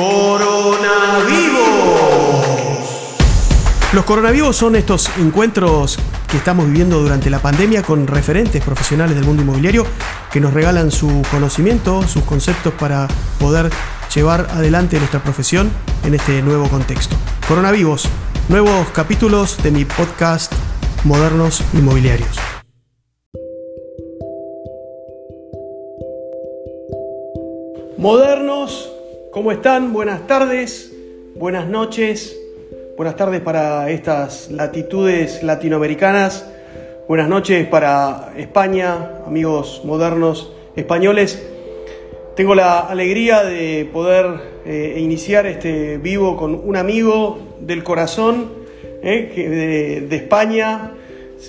Coronavirus. Los coronavirus son estos encuentros que estamos viviendo durante la pandemia con referentes profesionales del mundo inmobiliario que nos regalan su conocimiento, sus conceptos para poder llevar adelante nuestra profesión en este nuevo contexto. Coronavirus, nuevos capítulos de mi podcast Modernos Inmobiliarios. Modernos, ¿cómo están? Buenas tardes, buenas noches, buenas tardes para estas latitudes latinoamericanas, buenas noches para España, amigos modernos españoles. Tengo la alegría de poder eh, iniciar este vivo con un amigo del corazón eh, de, de, España,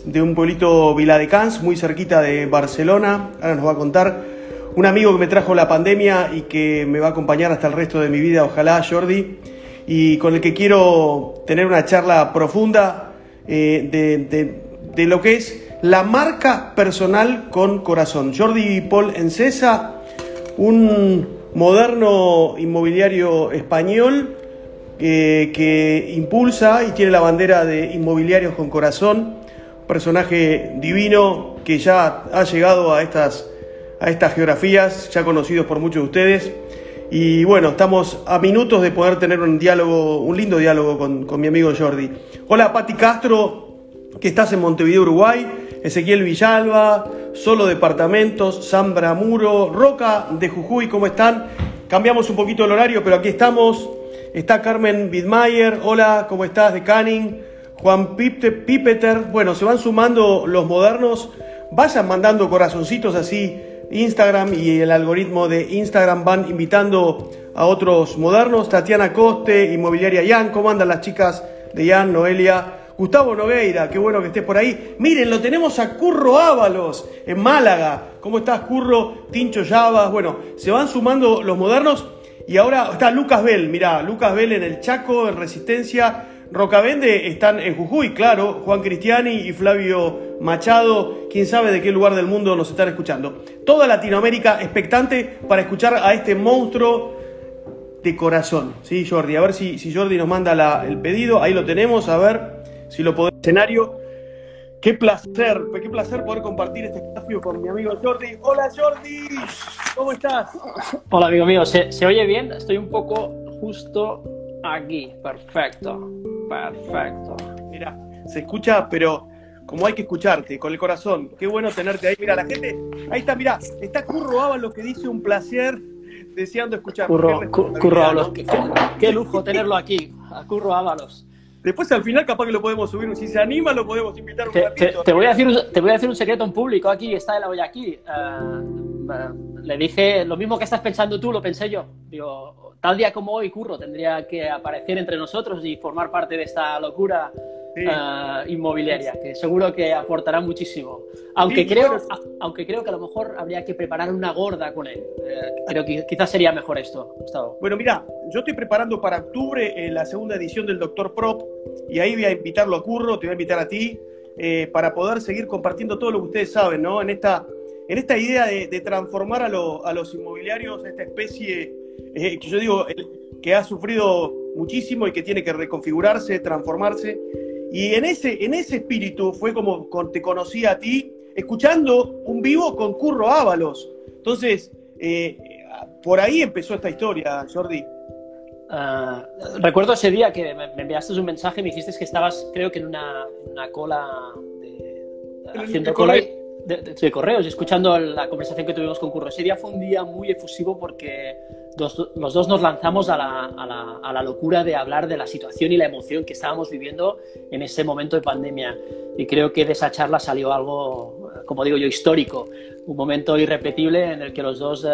de un pueblito Viladecans, muy cerquita de Barcelona. Ahora nos va a contar un amigo que me trajo la pandemia y que me va a acompañar hasta el resto de mi vida, ojalá, Jordi, y con el que quiero tener una charla profunda eh, de, de, lo que es la marca personal con corazón. Jordi Paul Encesa, un moderno inmobiliario español eh, que impulsa y tiene la bandera de inmobiliarios con corazón, personaje divino que ya ha llegado a estas a estas geografías, ya conocidos por muchos de ustedes. Y bueno, estamos a minutos de poder tener un diálogo, un lindo diálogo con, con mi amigo Jordi. Hola Pati Castro, que estás en Montevideo, Uruguay. Ezequiel Villalba, Solo Departamentos, Zambra Muro, Roca de Jujuy, ¿cómo están? Cambiamos un poquito el horario, pero aquí estamos. Está Carmen Bidmayer, hola, ¿cómo estás? De Canning. Juan Pipeter, bueno, se van sumando los modernos. Vayan mandando corazoncitos así Instagram y el algoritmo de Instagram van invitando a otros modernos. Tatiana Coste, Inmobiliaria Yan, ¿cómo andan las chicas de Yan, Noelia? Gustavo Nogueira, qué bueno que estés por ahí. Miren, lo tenemos a Curro Ábalos en Málaga. ¿Cómo estás, Curro? Tincho Llavas. Bueno, se van sumando los modernos. Y ahora está Lucas Bell, mirá, Lucas Bell en el Chaco, en Resistencia. Rocavende están en Jujuy, claro, Juan Cristiani y Flavio Machado, quién sabe de qué lugar del mundo nos están escuchando. Toda Latinoamérica expectante para escuchar a este monstruo de corazón, ¿sí, Jordi? A ver si, si Jordi nos manda el pedido, ahí lo tenemos, a ver si lo podemos. Escenario. Qué placer, qué placer poder compartir este espacio con mi amigo Jordi. Hola Jordi, ¿cómo estás? Hola amigo mío, ¿se, ¿se oye bien? Estoy un poco justo aquí, perfecto. Perfecto. Mira, se escucha, pero como hay que escucharte, con el corazón. Qué bueno tenerte ahí. Mira, la gente, ahí está, mira, está Curro Ábalos que dice un placer deseando escuchar. Curro, Curro Ábalos, qué, lujo tenerlo aquí, a Curro Ábalos. Después al final capaz que lo podemos subir, si se anima lo podemos invitar un te, ratito. Te, voy a decir, te voy a decir un secreto en público aquí, está el olla aquí. Uh, le dije, lo mismo que estás pensando tú, lo pensé yo. Digo, tal día como hoy, Curro tendría que aparecer entre nosotros y formar parte de esta locura eh, inmobiliaria, que seguro que aportará muchísimo. Aunque, creo, aunque creo que a lo mejor habría que preparar una gorda con él. Eh, creo que quizás sería mejor esto, Gustavo. Bueno, mira, yo estoy preparando para octubre eh, la segunda edición del Doctor Prop y ahí voy a invitarlo a Curro, te voy a invitar a ti, para poder seguir compartiendo todo lo que ustedes saben, ¿no? En esta, en esta idea de, transformar a, a los inmobiliarios, esta especie que yo digo, que ha sufrido muchísimo y que tiene que reconfigurarse, transformarse. Y en ese, en ese espíritu fue como te conocí a ti, escuchando un vivo con Curro Ábalos. Entonces, eh, por ahí empezó esta historia, Jordi. Ah, recuerdo ese día que me, enviaste un mensaje y me dijiste que estabas, creo que en una, cola de, haciendo cola de, correos y escuchando la conversación que tuvimos con Curro. Ese día fue un día muy efusivo porque los dos nos lanzamos a la, a, la, a la, locura de hablar de la situación y la emoción que estábamos viviendo en ese momento de pandemia. Y creo que de esa charla salió algo, como digo yo, histórico, un momento irrepetible en el que los dos eh,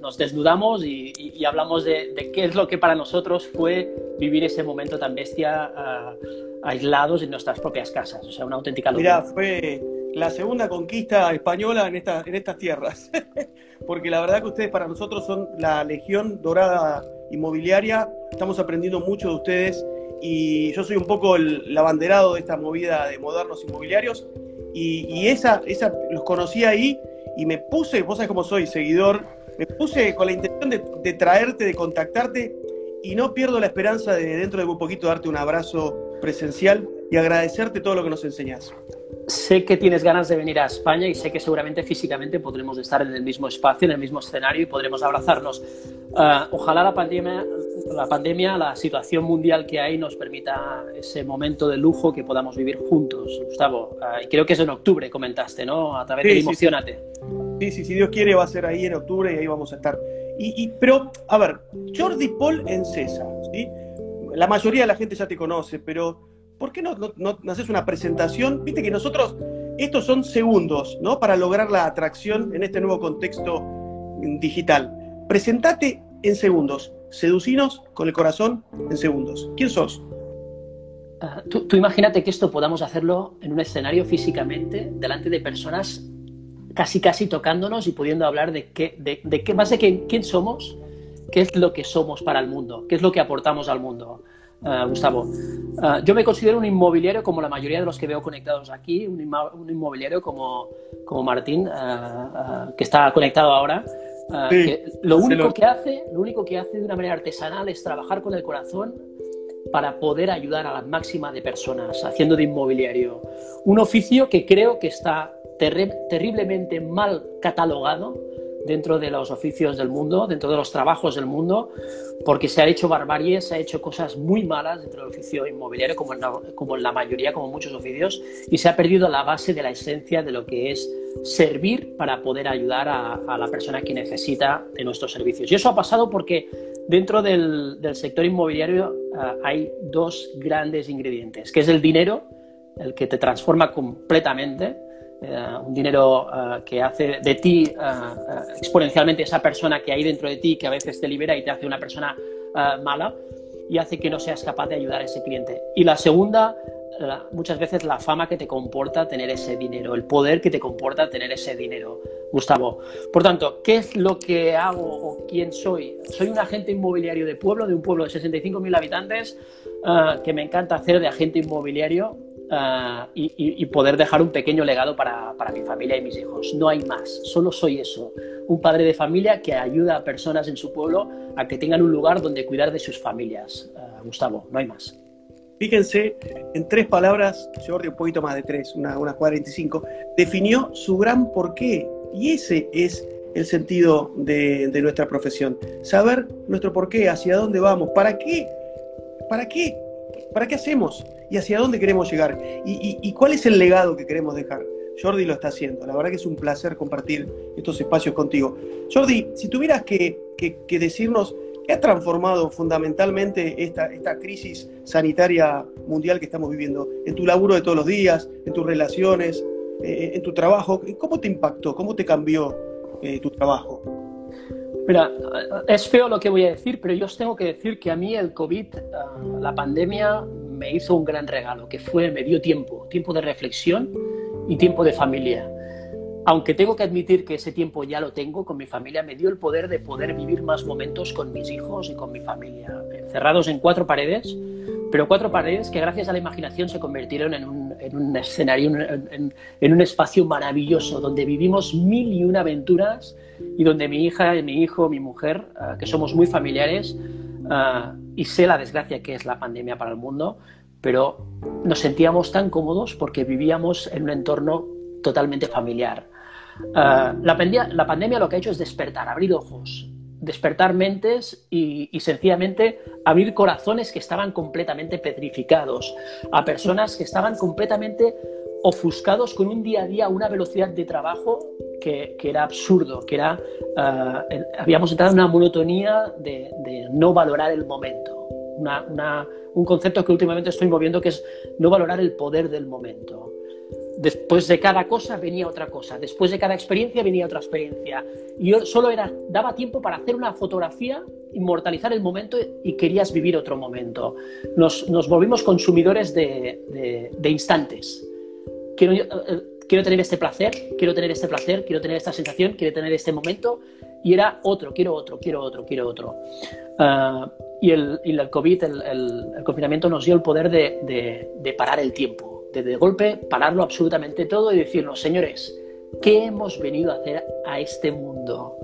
nos desnudamos y, y, hablamos de, de, qué es lo que para nosotros fue vivir ese momento tan bestia uh, aislados en nuestras propias casas. O sea, una auténtica locura. Mira, fue la segunda conquista española en, esta, en estas tierras. Porque la verdad que ustedes para nosotros son la legión dorada inmobiliaria. Estamos aprendiendo mucho de ustedes y yo soy un poco el, abanderado de esta movida de modernos inmobiliarios. Y, esa, esa los conocí ahí y me puse, vos sabés cómo soy, seguidor, me puse con la intención de, traerte, de contactarte y no pierdo la esperanza de dentro de un poquito darte un abrazo presencial y agradecerte todo lo que nos enseñas. Sé que tienes ganas de venir a España y sé que seguramente físicamente podremos estar en el mismo espacio, en el mismo escenario y podremos abrazarnos. Ah, ojalá la pandemia, la pandemia, la situación mundial que hay nos permita ese momento de lujo que podamos vivir juntos, Gustavo. Ah, y creo que es en octubre, comentaste, ¿no? A través de Emocionate. Sí. sí, si Dios quiere va a ser ahí en octubre y ahí vamos a estar. Y, pero, a ver, Jordi Paul en César, ¿sí? La mayoría de la gente ya te conoce, pero ¿por qué no, no, haces una presentación? Viste que nosotros, estos son segundos, ¿no? Para lograr la atracción en este nuevo contexto digital. Presentate en segundos. Seducinos con el corazón en segundos. ¿Quién sos? Ah, tú, imagínate que esto podamos hacerlo en un escenario físicamente, delante de personas casi casi tocándonos y pudiendo hablar de qué, de, qué más de quién somos, qué es lo que somos para el mundo, qué es lo que aportamos al mundo. Eh, Gustavo. Eh, yo me considero un inmobiliario como la mayoría de los que veo conectados aquí, un, inmobiliario como, como Martín, eh, que está conectado ahora. lo, único que hace, lo único que hace de una manera artesanal es trabajar con el corazón para poder ayudar a la máxima de personas, haciendo de inmobiliario. Un oficio que creo que está terriblemente mal catalogado dentro de los oficios del mundo, dentro de los trabajos del mundo, porque se ha hecho barbarie, se ha hecho cosas muy malas dentro del oficio inmobiliario, como en, la, como en la mayoría, como muchos oficios, y se ha perdido la base de la esencia de lo que es servir para poder ayudar a, la persona que necesita de nuestros servicios. Y eso ha pasado porque dentro del, sector inmobiliario ah, hay dos grandes ingredientes, que es el dinero, el que te transforma completamente, eh, un dinero eh, que hace de ti eh, exponencialmente esa persona que hay dentro de ti, que a veces te libera y te hace una persona mala y hace que no seas capaz de ayudar a ese cliente. Y la segunda, muchas veces la fama que te comporta tener ese dinero, el poder que te comporta tener ese dinero. Gustavo. Por tanto, ¿qué es lo que hago o quién soy? Soy un agente inmobiliario de pueblo, de un pueblo de 65.000 habitantes, que me encanta hacer de agente inmobiliario Ah, y, poder dejar un pequeño legado para, mi familia y mis hijos. No hay más, solo soy eso, un padre de familia que ayuda a personas en su pueblo a que tengan un lugar donde cuidar de sus familias. Ah, Gustavo, no hay más. Fíjense, en tres palabras, Jordi, un poquito más de tres, unas una 45, definió su gran porqué. Y ese es el sentido de, de nuestra profesión. Saber nuestro porqué, hacia dónde vamos, para qué, para qué ¿Para qué hacemos? ¿Y hacia dónde queremos llegar? ¿Y, cuál es el legado que queremos dejar? Jordi lo está haciendo. La verdad que es un placer compartir estos espacios contigo. Jordi, si tuvieras que, decirnos qué ha transformado fundamentalmente esta, crisis sanitaria mundial que estamos viviendo, en tu laburo de todos los días, en tus relaciones, eh, en tu trabajo, ¿cómo te impactó? ¿Cómo te cambió eh, tu trabajo? Mira, es feo lo que voy a decir, pero yo os tengo que decir que a mí el COVID, ah, la pandemia, me hizo un gran regalo, que fue, me dio tiempo, tiempo de reflexión y tiempo de familia. Aunque tengo que admitir que ese tiempo ya lo tengo con mi familia, me dio el poder de poder vivir más momentos con mis hijos y con mi familia, encerrados en cuatro paredes, pero cuatro paredes que gracias a la imaginación se convirtieron en un, en un escenario, en, en, un espacio maravilloso, donde vivimos mil y una aventuras y donde mi hija, mi hijo, mi mujer, ah, que somos muy familiares, ah, y sé la desgracia que es la pandemia para el mundo, pero nos sentíamos tan cómodos porque vivíamos en un entorno totalmente familiar. Ah, la, la pandemia lo que ha hecho es despertar, abrir ojos, despertar mentes y, sencillamente abrir corazones que estaban completamente petrificados, a personas que estaban completamente ofuscados con un día a día, una velocidad de trabajo que, era absurdo, que era, eh, habíamos entrado en una monotonía de, no valorar el momento, un concepto que últimamente estoy moviendo que es no valorar el poder del momento. Después de cada cosa venía otra cosa, después de cada experiencia venía otra experiencia. Y yo solo era, daba tiempo para hacer una fotografía, inmortalizar el momento y querías vivir otro momento. Nos, volvimos consumidores de, instantes. Quiero, eh, quiero tener este placer, quiero tener este placer, quiero tener esta sensación, quiero tener este momento. Y era otro, quiero otro, quiero otro, quiero otro. Ah, y, el, COVID, el, el, confinamiento nos dio el poder de, de, de parar el tiempo, de golpe pararlo absolutamente todo y decirnos, señores, ¿qué hemos venido a hacer a este mundo?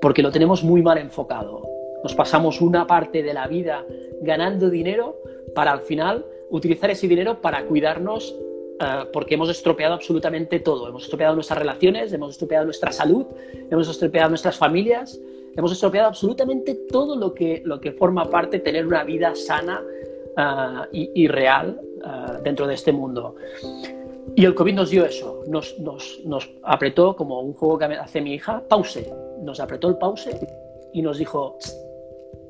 Porque lo tenemos muy mal enfocado. Nos pasamos una parte de la vida ganando dinero para al final utilizar ese dinero para cuidarnos eh, porque hemos estropeado absolutamente todo. Hemos estropeado nuestras relaciones, hemos estropeado nuestra salud, hemos estropeado nuestras familias, hemos estropeado absolutamente todo lo que, lo que forma parte de tener una vida sana eh, y, real eh, dentro de este mundo. Y el COVID nos dio eso, nos, nos, nos, apretó como un juego que hace mi hija, pause, nos apretó el pause y nos dijo,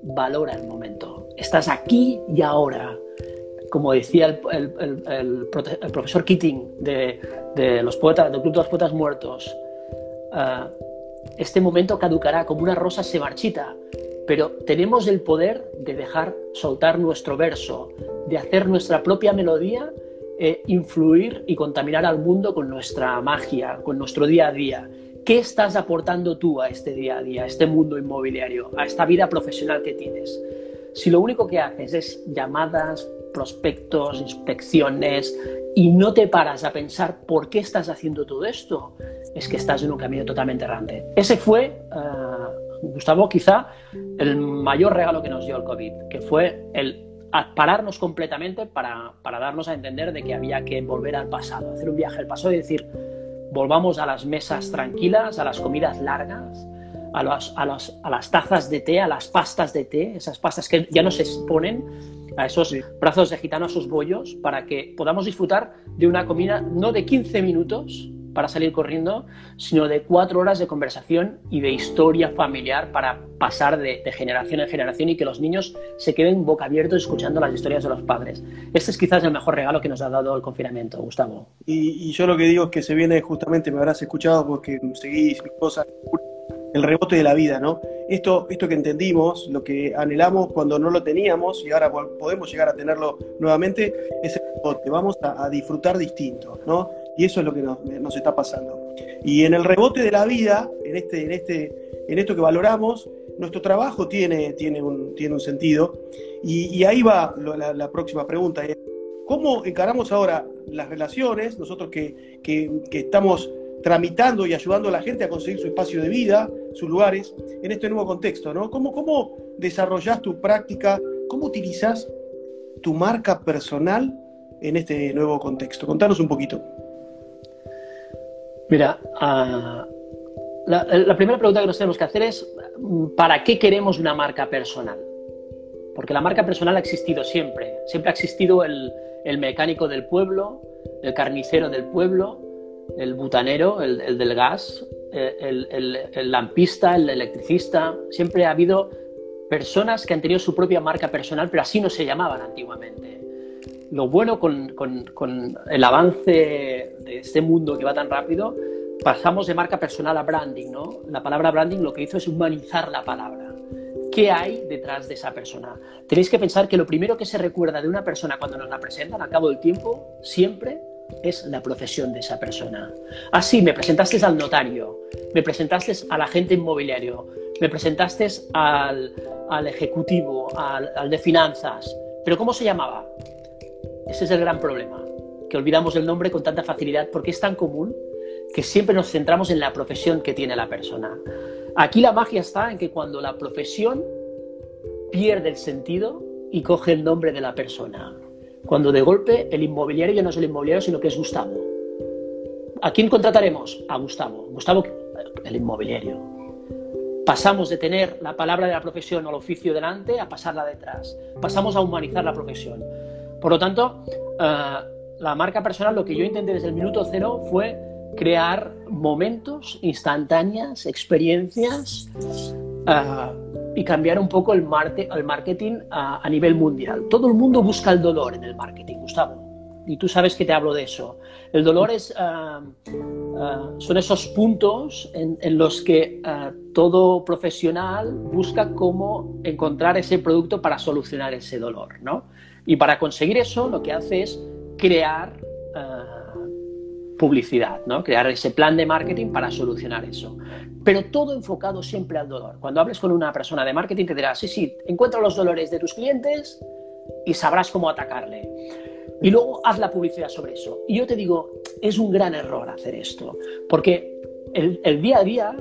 valora el momento, estás aquí y ahora como decía el, profesor Keating de, los poetas, del Club de los Poetas Muertos, ah, este momento caducará como una rosa se marchita, pero tenemos el poder de dejar soltar nuestro verso, de hacer nuestra propia melodía, e influir y contaminar al mundo con nuestra magia, con nuestro día a día. ¿Qué estás aportando tú a este día a día, a este mundo inmobiliario, a esta vida profesional que tienes? Si lo único que haces es llamadas, prospectos, inspecciones, y no te paras a pensar por qué estás haciendo todo esto, es que estás en un camino totalmente errante. Ese fue, eh, Gustavo, quizá el mayor regalo que nos dio el COVID, que fue el pararnos completamente para, para darnos a entender de que había que volver al pasado, hacer un viaje al pasado y decir, volvamos a las mesas tranquilas, a las comidas largas, a, a, las tazas de té, a las pastas de té, esas pastas que ya no se exponen, a esos brazos de gitano, a esos bollos, para que podamos disfrutar de una comida no de 15 minutos para salir corriendo, sino de cuatro horas de conversación y de historia familiar para pasar de, generación en generación y que los niños se queden boca abiertos escuchando las historias de los padres. Este es quizás el mejor regalo que nos ha dado el confinamiento, Gustavo. Y, yo lo que digo es que se viene justamente, me habrás escuchado porque seguís mis cosas, el rebote de la vida, ¿no? Esto, esto que entendimos, lo que anhelamos cuando no lo teníamos y ahora podemos llegar a tenerlo nuevamente, es el rebote. Vamos a, disfrutar distinto, ¿no? Y eso es lo que nos, está pasando. Y en el rebote de la vida, en, este, en, este, en esto que valoramos, nuestro trabajo tiene, tiene, un, tiene un sentido. Y, ahí va la, próxima pregunta. ¿Cómo encaramos ahora las relaciones? Nosotros que, que, estamos tramitando y ayudando a la gente a conseguir su espacio de vida, sus lugares, en este nuevo contexto, ¿no? ¿Cómo, cómo desarrollás tu práctica? ¿Cómo utilizas tu marca personal en este nuevo contexto? Contanos un poquito. Mira, ah, la, primera pregunta que nos tenemos que hacer es, ¿para qué queremos una marca personal? Porque la marca personal ha existido siempre. Siempre ha existido el, el mecánico del pueblo, el carnicero del pueblo, el butanero, el, del gas, eh, el, lampista, el electricista. Siempre ha habido personas que han tenido su propia marca personal, pero así no se llamaban antiguamente. Lo bueno con, el avance de este mundo que va tan rápido, pasamos de marca personal a branding, ¿no? La palabra branding lo que hizo es humanizar la palabra. ¿Qué hay detrás de esa persona? Tenéis que pensar que lo primero que se recuerda de una persona cuando nos la presentan a cabo del tiempo, siempre es la profesión de esa persona. Así, ah, me presentaste al notario, me presentaste al agente inmobiliario, me presentaste al, ejecutivo, al, de finanzas, pero ¿cómo se llamaba? Ese es el gran problema, que olvidamos el nombre con tanta facilidad porque es tan común que siempre nos centramos en la profesión que tiene la persona. Aquí la magia está en que cuando la profesión pierde el sentido y coge el nombre de la persona. Cuando de golpe el inmobiliario ya no es el inmobiliario, sino que es Gustavo. ¿A quién contrataremos? A Gustavo. Gustavo, el inmobiliario. Pasamos de tener la palabra de la profesión o el oficio delante a pasarla detrás. Pasamos a humanizar la profesión. Por lo tanto, eh, la marca personal, lo que yo intenté desde el minuto cero fue crear momentos, instantáneas, experiencias, eh, y cambiar un poco el, el marketing a, nivel mundial. Todo el mundo busca el dolor en el marketing, Gustavo. Y tú sabes que te hablo de eso. El dolor es, ah, ah, son esos puntos en, los que ah, todo profesional busca cómo encontrar ese producto para solucionar ese dolor. ¿no? Y para conseguir eso lo que hace es crear publicidad, ¿no? crear ese plan de marketing para solucionar eso. Pero todo enfocado siempre al dolor. Cuando hables con una persona de marketing te dirá, sí, sí, encuentra los dolores de tus clientes y sabrás cómo atacarle. Y luego haz la publicidad sobre eso. Y yo te digo, es un gran error hacer esto, porque el, día a día,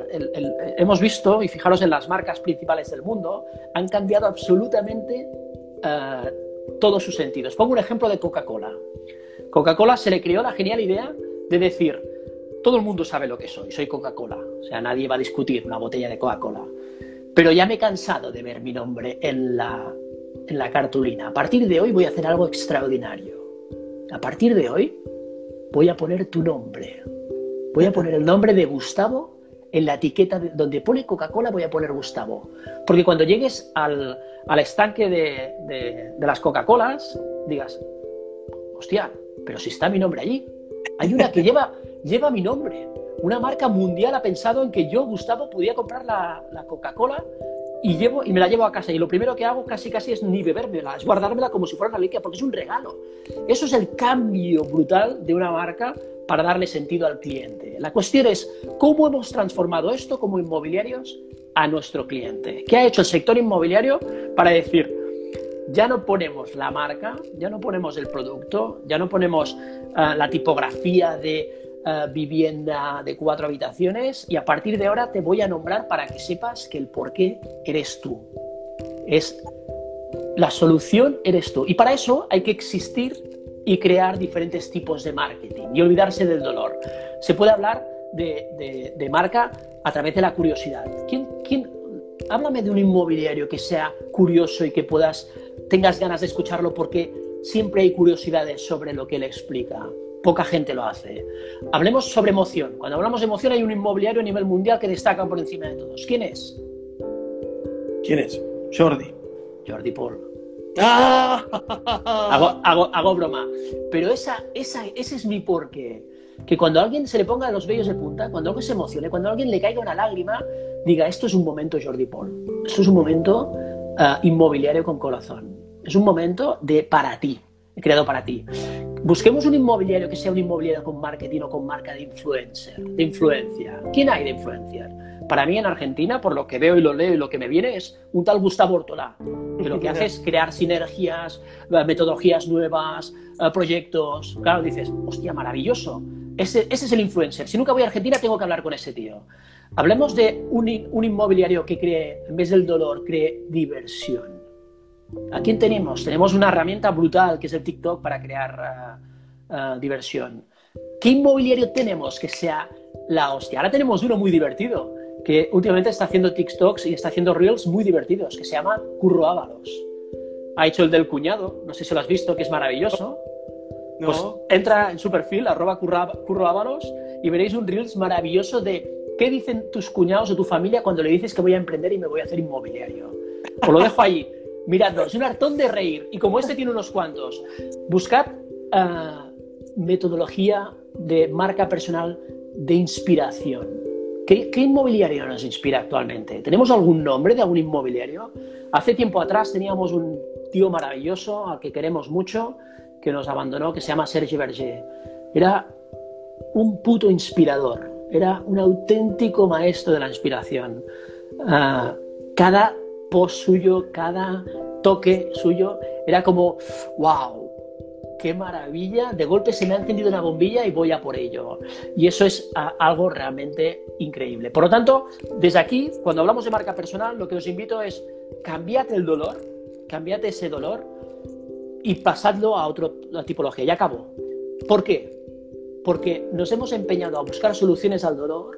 hemos visto, y fijaros en las marcas principales del mundo, han cambiado absolutamente eh, todos sus sentidos. Pongo un ejemplo de Coca-Cola. Coca-Cola se le creó la genial idea de decir, todo el mundo sabe lo que soy, soy Coca-Cola. O sea, nadie va a discutir una botella de Coca-Cola. Pero ya me he cansado de ver mi nombre en la, en la cartulina. A partir de hoy voy a hacer algo extraordinario. A partir de hoy voy a poner tu nombre. Voy a poner el nombre de Gustavo en la etiqueta donde pone Coca-Cola, voy a poner Gustavo. Porque cuando llegues al, estanque de, de las Coca-Colas, digas, hostia, pero si está mi nombre allí. Hay una que lleva, lleva mi nombre. Una marca mundial ha pensado en que yo, Gustavo, podía comprar la, Coca-Cola y, llevo, y me la llevo a casa. Y lo primero que hago casi casi es ni bebérmela, es guardármela como si fuera una reliquia, porque es un regalo. Eso es el cambio brutal de una marca para darle sentido al cliente. La cuestión es cómo hemos transformado esto como inmobiliarios a nuestro cliente. ¿Qué ha hecho el sector inmobiliario para decir, ya no ponemos la marca, ya no ponemos el producto, ya no ponemos eh, la tipografía de eh, vivienda de cuatro habitaciones y a partir de ahora te voy a nombrar para que sepas que el por qué eres tú. Es la solución eres tú. Y para eso hay que existir y crear diferentes tipos de marketing y olvidarse del dolor. Se puede hablar de, marca a través de la curiosidad. ¿Quién, quién, háblame de un inmobiliario que sea curioso y que puedas tengas ganas de escucharlo porque siempre hay curiosidades sobre lo que él explica. Poca gente lo hace. Hablemos sobre emoción. Cuando hablamos de emoción hay un inmobiliario a nivel mundial que destaca por encima de todos. ¿Quién es? ¿Quién es? Jordi. Jordi Paul. ¡Ah! Hago, broma. Pero esa, esa, ese es mi porqué. Que cuando a alguien se le ponga los vellos de punta, cuando alguien se emocione, cuando a alguien le caiga una lágrima, diga, esto es un momento Jordi Paul. Esto es un momento eh, inmobiliario con corazón. Es un momento de para ti, creado para ti. Busquemos un inmobiliario que sea un inmobiliario con marketing o con marca de influencer, de influencia. ¿Quién hay de influencer? Para mí en Argentina, por lo que veo y lo leo y lo que me viene, es un tal Gustavo Ortolá, que lo que hace es crear sinergias, eh, metodologías nuevas, eh, proyectos. Claro, dices, hostia, maravilloso. Ese, ese, es el influencer. Si nunca voy a Argentina, tengo que hablar con ese tío. Hablemos de un, un inmobiliario que cree, en vez del dolor, cree diversión. ¿A quién tenemos? Tenemos una herramienta brutal que es el TikTok para crear uh, uh, diversión. ¿Qué inmobiliario tenemos que sea la hostia? Ahora tenemos uno muy divertido, que últimamente está haciendo TikToks y está haciendo Reels muy divertidos, que se llama Curro Ábalos. Ha hecho el del cuñado, no sé si lo has visto, que es maravilloso. Pues entra en su perfil, arroba Curro Ábalos, y veréis un Reels maravilloso de qué dicen tus cuñados o tu familia cuando le dices que voy a emprender y me voy a hacer inmobiliario. Os lo dejo ahí. Miradlo, es un hartón de reír. Y como este tiene unos cuantos, buscad ah, metodología de marca personal de inspiración. ¿Qué, inmobiliario nos inspira actualmente? ¿Tenemos algún nombre de algún inmobiliario? Hace tiempo atrás teníamos un tío maravilloso al que queremos mucho, que nos abandonó, que se llama Serge Berger. Era un puto inspirador, era un auténtico maestro de la inspiración. Ah, cada post suyo, cada toque suyo, era como, wow, qué maravilla, de golpe se me ha encendido una bombilla y voy a por ello. Y eso es algo realmente increíble. Por lo tanto, desde aquí, cuando hablamos de marca personal, lo que os invito es cambiate el dolor, cambiate ese dolor y pasadlo a otra tipología. Ya acabó. ¿Por qué? Porque nos hemos empeñado a buscar soluciones al dolor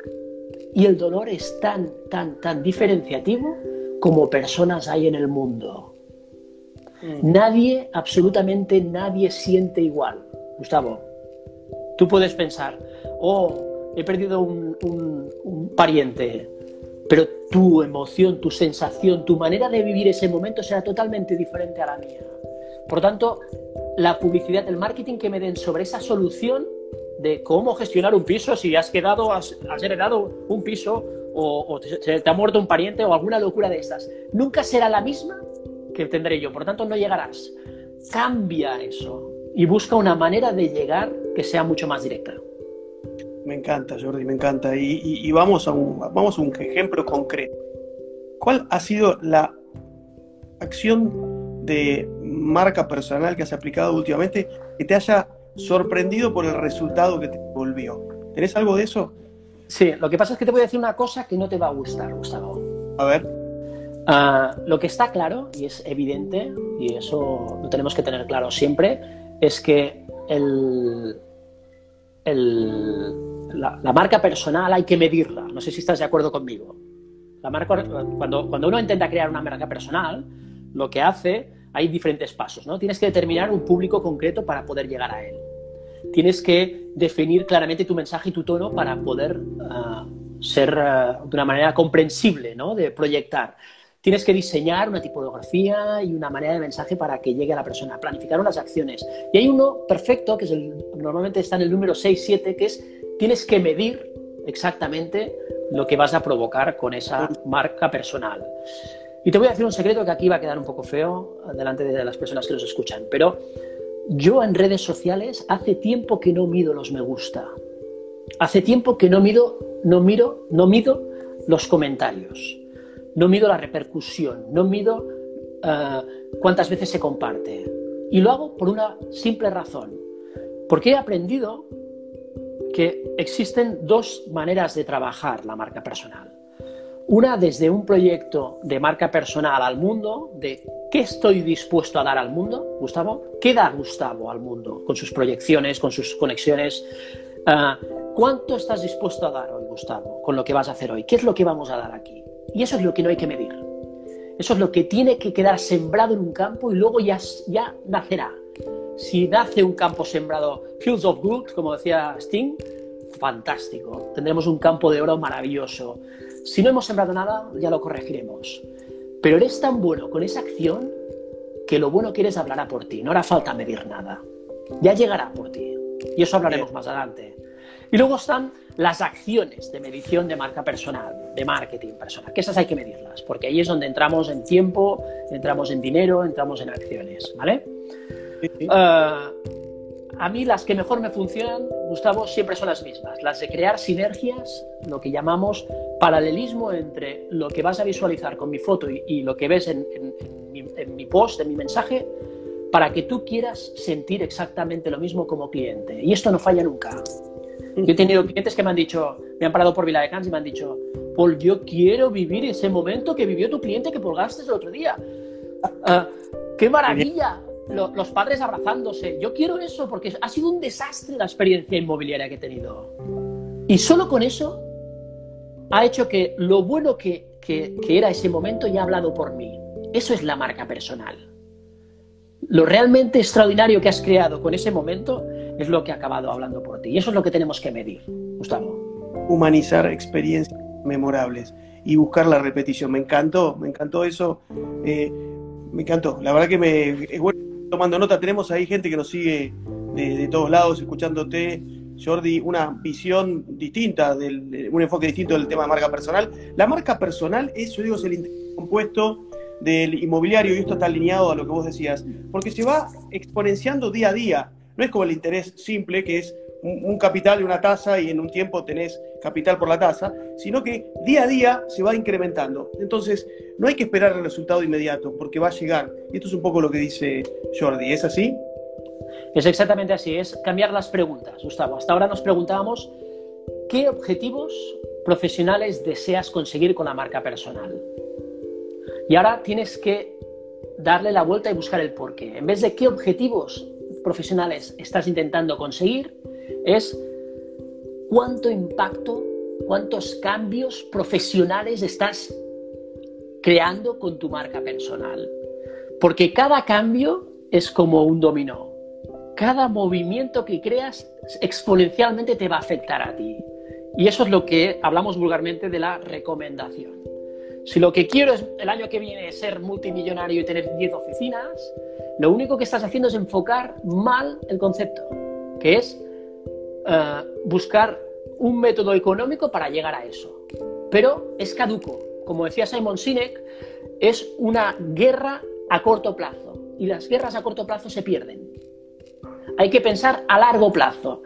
y el dolor es tan, tan, tan diferenciativo como personas hay en el mundo. Mm. Nadie, absolutamente nadie siente igual. Gustavo, tú puedes pensar, oh, he perdido un, un, pariente, pero tu emoción, tu sensación, tu manera de vivir ese momento será totalmente diferente a la mía. Por tanto, la publicidad, el marketing que me den sobre esa solución de cómo gestionar un piso si has quedado, has, has heredado un piso o, te, te, ha muerto un pariente o alguna locura de estas. Nunca será la misma que tendré yo, por tanto no llegarás. Cambia eso y busca una manera de llegar que sea mucho más directa. Me encanta, Jordi, me encanta. Y, vamos, a un, vamos a un ejemplo concreto. ¿Cuál ha sido la acción de marca personal que has aplicado últimamente que te haya sorprendido por el resultado que te volvió? ¿Tenés algo de eso? Sí, lo que pasa es que te voy a decir una cosa que no te va a gustar, Gustavo. A ver. Ah, lo que está claro, y es evidente, y eso lo tenemos que tener claro siempre, es que el, la, marca personal hay que medirla. No sé si estás de acuerdo conmigo. La marca, cuando, cuando uno intenta crear una marca personal, lo que hace, hay diferentes pasos. ¿no? Tienes que determinar un público concreto para poder llegar a él. Tienes que definir claramente tu mensaje y tu tono para poder ah, ser ah, de una manera comprensible, ¿no? de proyectar. Tienes que diseñar una tipografía y una manera de mensaje para que llegue a la persona, planificar unas acciones. Y hay uno perfecto, que es el, normalmente está en el número 6-7, que es tienes que medir exactamente lo que vas a provocar con esa marca personal. Y te voy a decir un secreto que aquí va a quedar un poco feo delante de las personas que nos escuchan, pero yo en redes sociales hace tiempo que no mido los me gusta. Hace tiempo que no mido, no miro, no mido los comentarios no mido la repercusión, no mido eh, cuántas veces se comparte. Y lo hago por una simple razón, porque he aprendido que existen dos maneras de trabajar la marca personal. Una desde un proyecto de marca personal al mundo, de qué estoy dispuesto a dar al mundo, Gustavo, qué da Gustavo al mundo con sus proyecciones, con sus conexiones. Eh, ¿Cuánto estás dispuesto a dar hoy, Gustavo, con lo que vas a hacer hoy? ¿Qué es lo que vamos a dar aquí? Y eso es lo que no hay que medir. Eso es lo que tiene que quedar sembrado en un campo y luego ya, ya nacerá. Si nace un campo sembrado, Fields of Gold, como decía Sting, fantástico. Tendremos un campo de oro maravilloso. Si no hemos sembrado nada, ya lo corregiremos. Pero eres tan bueno con esa acción que lo bueno que eres hablará por ti. No hará falta medir nada. Ya llegará por ti. Y eso hablaremos más adelante. Y luego están las acciones de medición de marca personal, de marketing personal, que esas hay que medirlas, porque ahí es donde entramos en tiempo, entramos en dinero, entramos en acciones, ¿vale? Eh, a mí las que mejor me funcionan, Gustavo, siempre son las mismas, las de crear sinergias, lo que llamamos paralelismo entre lo que vas a visualizar con mi foto y, lo que ves en, en mi post, en mi mensaje, para que tú quieras sentir exactamente lo mismo como cliente. Y esto no falla nunca. Yo he tenido clientes que me han dicho, me han parado por Vila de Cans y me han dicho, Paul, yo quiero vivir ese momento que vivió tu cliente que colgaste el otro día. Ah, ¡Qué maravilla! Los padres abrazándose. Yo quiero eso porque ha sido un desastre la experiencia inmobiliaria que he tenido. Y solo con eso ha hecho que lo bueno que, que era ese momento ya ha hablado por mí. Eso es la marca personal. Lo realmente extraordinario que has creado con ese momento es lo que ha acabado hablando por ti. Y eso es lo que tenemos que medir, Gustavo. Humanizar experiencias memorables y buscar la repetición. Me encantó, me encantó eso. Eh, me encantó. La verdad que me es bueno tomando nota. Tenemos ahí gente que nos sigue de, todos lados, escuchándote. Jordi, una visión distinta, un enfoque distinto del tema de marca personal. La marca personal, eso digo, es el compuesto del inmobiliario y esto está alineado a lo que vos decías, porque se va exponenciando día a día. No es como el interés simple, que es un, capital y una tasa y en un tiempo tenés capital por la tasa, sino que día a día se va incrementando. Entonces, no hay que esperar el resultado inmediato, porque va a llegar. Y esto es un poco lo que dice Jordi. ¿Es así? Es exactamente así, es cambiar las preguntas, Gustavo. Hasta ahora nos preguntábamos qué objetivos profesionales deseas conseguir con la marca personal. Y ahora tienes que darle la vuelta y buscar el porqué. En vez de qué objetivos profesionales estás intentando conseguir es cuánto impacto, cuántos cambios profesionales estás creando con tu marca personal. Porque cada cambio es como un dominó. Cada movimiento que creas exponencialmente te va a afectar a ti. Y eso es lo que hablamos vulgarmente de la recomendación. Si lo que quiero es el año que viene ser multimillonario y tener 10 oficinas, lo único que estás haciendo es enfocar mal el concepto, que es eh, buscar un método económico para llegar a eso. Pero es caduco. Como decía Simon Sinek, es una guerra a corto plazo y las guerras a corto plazo se pierden. Hay que pensar a largo plazo.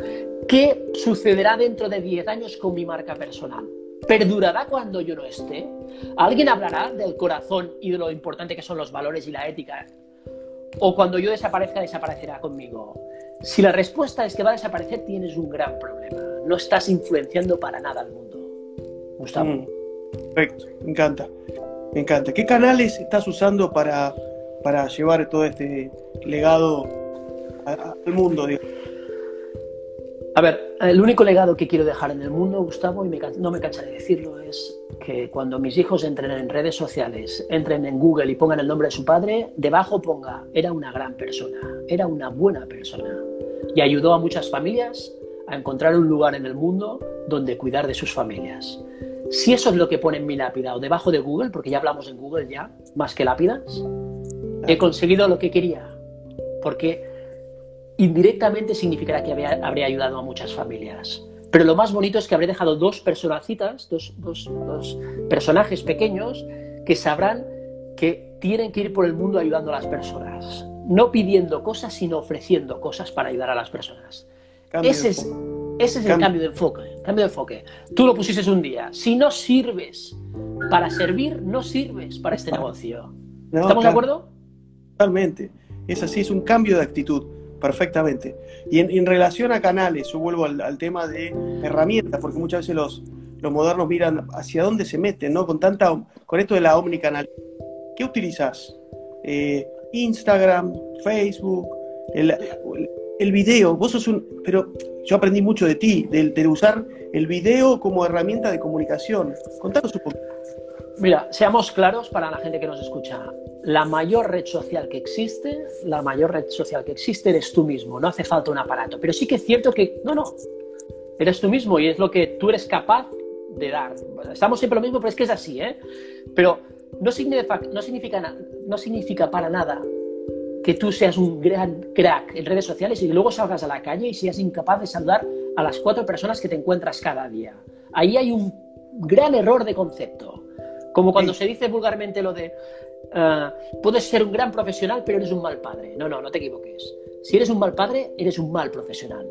¿Qué sucederá dentro de 10 años con mi marca personal? ¿Perdurará cuando yo no esté? ¿Alguien hablará del corazón y de lo importante que son los valores y la ética? ¿O cuando yo desaparezca, desaparecerá conmigo? Si la respuesta es que va a desaparecer, tienes un gran problema. No estás influenciando para nada al mundo. Gustavo. Mm, perfecto, me encanta. Me encanta. ¿Qué canales estás usando para, para llevar todo este legado al mundo? A ver, el único legado que quiero dejar en el mundo, Gustavo, y no me cansaré de decirlo, es que cuando mis hijos entren en redes sociales, entren en Google y pongan el nombre de su padre, debajo ponga, era una gran persona, era una buena persona, y ayudó a muchas familias a encontrar un lugar en el mundo donde cuidar de sus familias. Si eso es lo que pone en mi lápida o debajo de Google, porque ya hablamos en Google ya, más que lápidas, he conseguido lo que quería, porque indirectamente significará que habría ayudado a muchas familias. Pero lo más bonito es que habré dejado dos personacitas, dos, dos, personajes pequeños que sabrán que tienen que ir por el mundo ayudando a las personas. No pidiendo cosas, sino ofreciendo cosas para ayudar a las personas. ese es, ese es el cambio de enfoque. Cambio de enfoque. Tú lo pusiste un día. Si no sirves para servir, no sirves para este negocio. ¿Estamos de acuerdo? Totalmente. Es así, es un cambio de actitud perfectamente. Y en, relación a canales, yo vuelvo al, tema de herramientas, porque muchas veces los, los modernos miran hacia dónde se meten, ¿no? Con tanta, con esto de la omnicanal. ¿Qué utilizas? Eh, Instagram, Facebook, el, el, video. Vos sos un. Pero yo aprendí mucho de ti, de, de usar el video como herramienta de comunicación. Contanos un poco. Mira, seamos claros para la gente que nos escucha la mayor red social que existe, la mayor red social que existe eres tú mismo, no hace falta un aparato. Pero sí que es cierto que, no, no, eres tú mismo y es lo que tú eres capaz de dar. Estamos siempre lo mismo, pero es que es así, ¿eh? Pero no significa, no significa, para nada que tú seas un gran crack en redes sociales y luego salgas a la calle y seas incapaz de saludar a las cuatro personas que te encuentras cada día. Ahí hay un gran error de concepto. Como cuando se dice vulgarmente lo de Ah, puedes ser un gran profesional, pero eres un mal padre. No, no, no te equivoques. Si eres un mal padre, eres un mal profesional.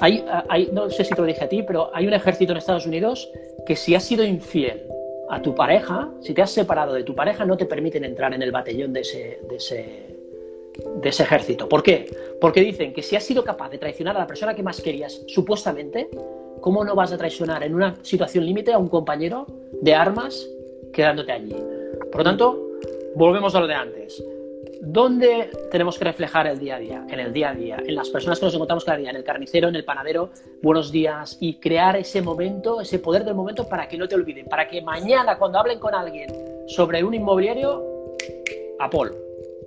Hay, ah, hay, no sé si te lo dije a ti, pero hay un ejército en Estados Unidos que si has sido infiel a tu pareja, si te has separado de tu pareja, no te permiten entrar en el batallón de ese, de ese, de ese ejército. ¿Por qué? Porque dicen que si has sido capaz de traicionar a la persona que más querías, supuestamente, ¿cómo no vas a traicionar en una situación límite a un compañero de armas quedándote allí? Por lo tanto, volvemos a lo de antes. ¿Dónde tenemos que reflejar el día a día? En el día a día, en las personas que nos encontramos cada día, en el carnicero, en el panadero, buenos días y crear ese momento, ese poder del momento para que no te olviden, para que mañana cuando hablen con alguien sobre un inmobiliario, a Paul,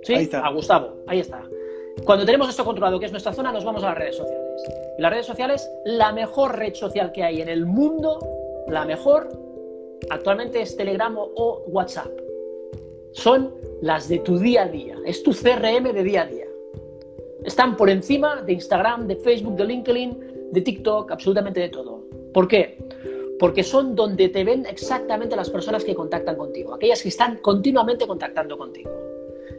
¿sí? A Gustavo, ahí está. Cuando tenemos esto controlado, que es nuestra zona, nos vamos a las redes sociales. Y las redes sociales, la mejor red social que hay en el mundo, la mejor, actualmente es Telegram o WhatsApp son las de tu día a día, es tu CRM de día a día. Están por encima de Instagram, de Facebook, de LinkedIn, de TikTok, absolutamente de todo. ¿Por qué? Porque son donde te ven exactamente las personas que contactan contigo, aquellas que están continuamente contactando contigo.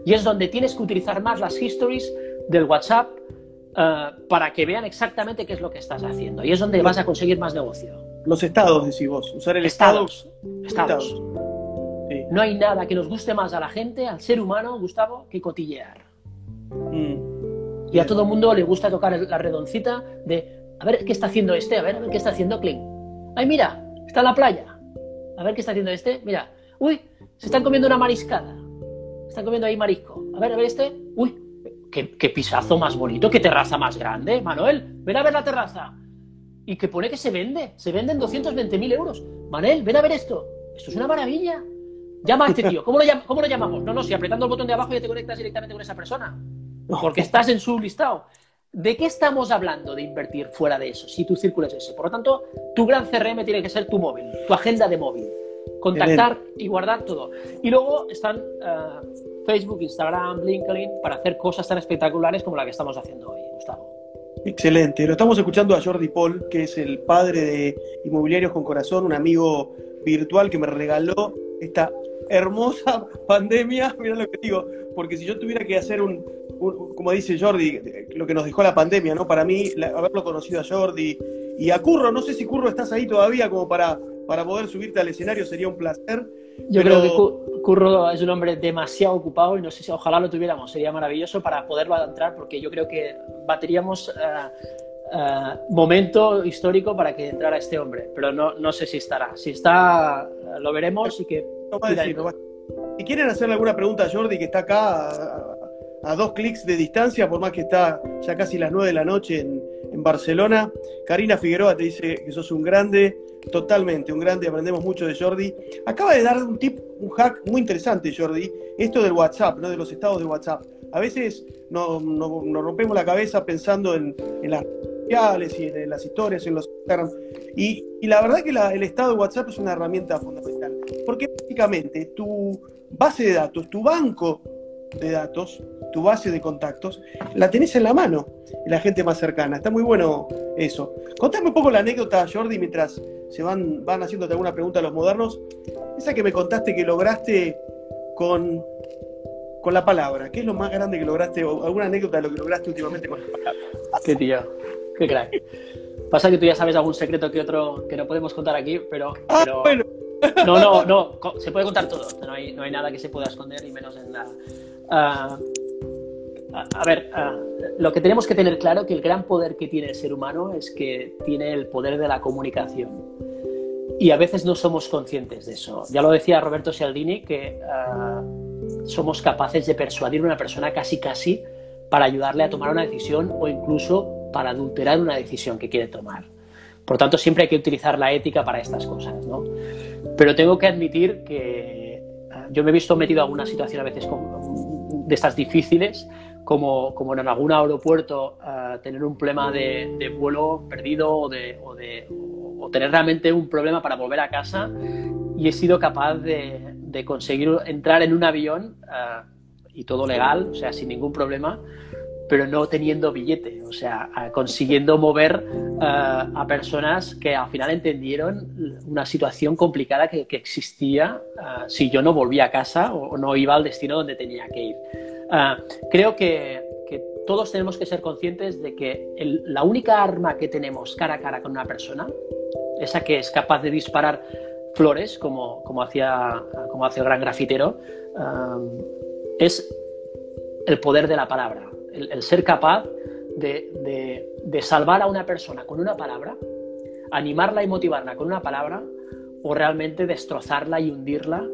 Y es donde tienes que utilizar más las histories del WhatsApp eh, para que vean exactamente qué es lo que estás haciendo. Y es donde vas a conseguir más negocio. Los estados, decís vos, usar el estados. estados. No hay nada que nos guste más a la gente, al ser humano, Gustavo, que cotillear. Mm. Y a todo el mundo le gusta tocar la redoncita de, a ver qué está haciendo este, a ver, qué está haciendo Clint. Ay, mira, está en la playa. A ver qué está haciendo este. Mira, uy, se están comiendo una mariscada. Están comiendo ahí marisco. A ver, a ver este. Uy, qué, qué pisazo más bonito, qué terraza más grande. Manuel, ven a ver la terraza. Y que pone que se vende. Se venden 220.000 euros. Manuel, ven a ver esto. Esto es una maravilla. Llama a este tío. ¿Cómo lo, llamamos? No, no, si apretando el botón de abajo ya te conectas directamente con esa persona. Porque estás en su listado. ¿De qué estamos hablando de invertir fuera de eso? Si tu círculo es ese. Por lo tanto, tu gran CRM tiene que ser tu móvil, tu agenda de móvil. Contactar y guardar todo. Y luego están eh, Facebook, Instagram, LinkedIn para hacer cosas tan espectaculares como la que estamos haciendo hoy, Gustavo. Excelente. Lo estamos escuchando a Jordi Paul, que es el padre de Inmobiliarios con Corazón, un amigo virtual que me regaló esta hermosa pandemia, mira lo que digo, porque si yo tuviera que hacer un, como dice Jordi, lo que nos dejó la pandemia, ¿no? Para mí, haberlo conocido a Jordi y a Curro, no sé si Curro estás ahí todavía como para, para poder subirte al escenario, sería un placer. Yo creo que Curro es un hombre demasiado ocupado y no sé si ojalá lo tuviéramos, sería maravilloso para poderlo adentrar porque yo creo que bateríamos... Eh, eh, momento histórico para que entrara este hombre, pero no, no sé si estará. Si está, lo veremos y que... Si quieren hacerle alguna pregunta a Jordi, que está acá a, dos clics de distancia, por más que está ya casi las nueve de la noche en, en Barcelona, Karina Figueroa te dice que sos un grande, totalmente, un grande, aprendemos mucho de Jordi. Acaba de dar un tip, un hack muy interesante, Jordi, esto del WhatsApp, ¿no? de los estados de WhatsApp. A veces nos, rompemos la cabeza pensando en, las redes y en, las historias, en los Instagram. Y, la verdad que el estado de WhatsApp es una herramienta fundamental. Porque básicamente tu base de datos, tu banco de datos, tu base de contactos, la tenés en la mano, la gente más cercana. Está muy bueno eso. Contame un poco la anécdota, Jordi, mientras se van, van haciéndote alguna pregunta a los modernos. Esa que me contaste que lograste con con la palabra. ¿Qué es lo más grande que lograste o alguna anécdota de lo que lograste últimamente con la palabra? Qué tío, qué crack. Pasa que tú ya sabes algún secreto que otro que no podemos contar aquí, pero... Ah, bueno. No, no, no, se puede contar todo. No hay, no hay nada que se pueda esconder, y menos en la... Ah, a ver, ah, lo que tenemos que tener claro que el gran poder que tiene el ser humano es que tiene el poder de la comunicación. Y a veces no somos conscientes de eso. Ya lo decía Roberto Cialdini, que somos capaces de persuadir a una persona casi casi para ayudarle a tomar una decisión o incluso para adulterar una decisión que quiere tomar. Por tanto, siempre hay que utilizar la ética para estas cosas, ¿no? Pero tengo que admitir que ah, yo me he visto metido en alguna situación a veces de estas difíciles, como, como en algún aeropuerto uh, tener un problema de, vuelo perdido o, de, o, de, o tener realmente un problema para volver a casa y he sido capaz de, de conseguir entrar en un avión eh, y todo legal, o sea, sin ningún problema, pero no teniendo billete, o sea, consiguiendo mover eh, a personas que al final entendieron una situación complicada que, existía eh, si yo no volvía a casa o no iba al destino donde tenía que ir. creo que, todos tenemos que ser conscientes de que la única arma que tenemos cara a cara con una persona, esa que es capaz de disparar flores, como, como, hacía, como hace el gran grafitero, es el poder de la palabra, el, ser capaz de, de, salvar a una persona con una palabra, animarla y motivarla con una palabra, o realmente destrozarla y hundirla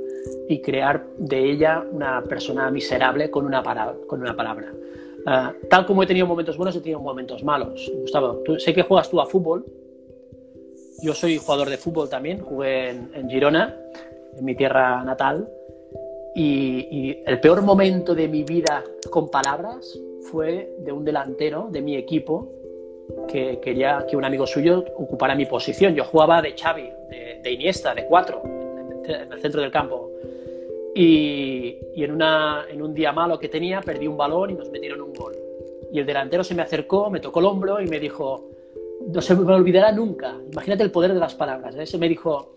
y crear de ella una persona miserable con una, con una palabra. Ah, tal como he tenido momentos buenos, he tenido momentos malos. Gustavo, sé que juegas tú a fútbol, yo soy jugador de fútbol también, jugué en, Girona, en mi tierra natal, y, el peor momento de mi vida con palabras fue de un delantero de mi equipo que quería que un amigo suyo ocupara mi posición. Yo jugaba de Xavi, de, Iniesta, de cuatro, en el centro del campo. Y, en, un día malo que tenía, perdí un balón y nos metieron un gol. Y el delantero se me acercó, me tocó el hombro y me dijo, no se me olvidará nunca. Imagínate el poder de las palabras. Ese me dijo,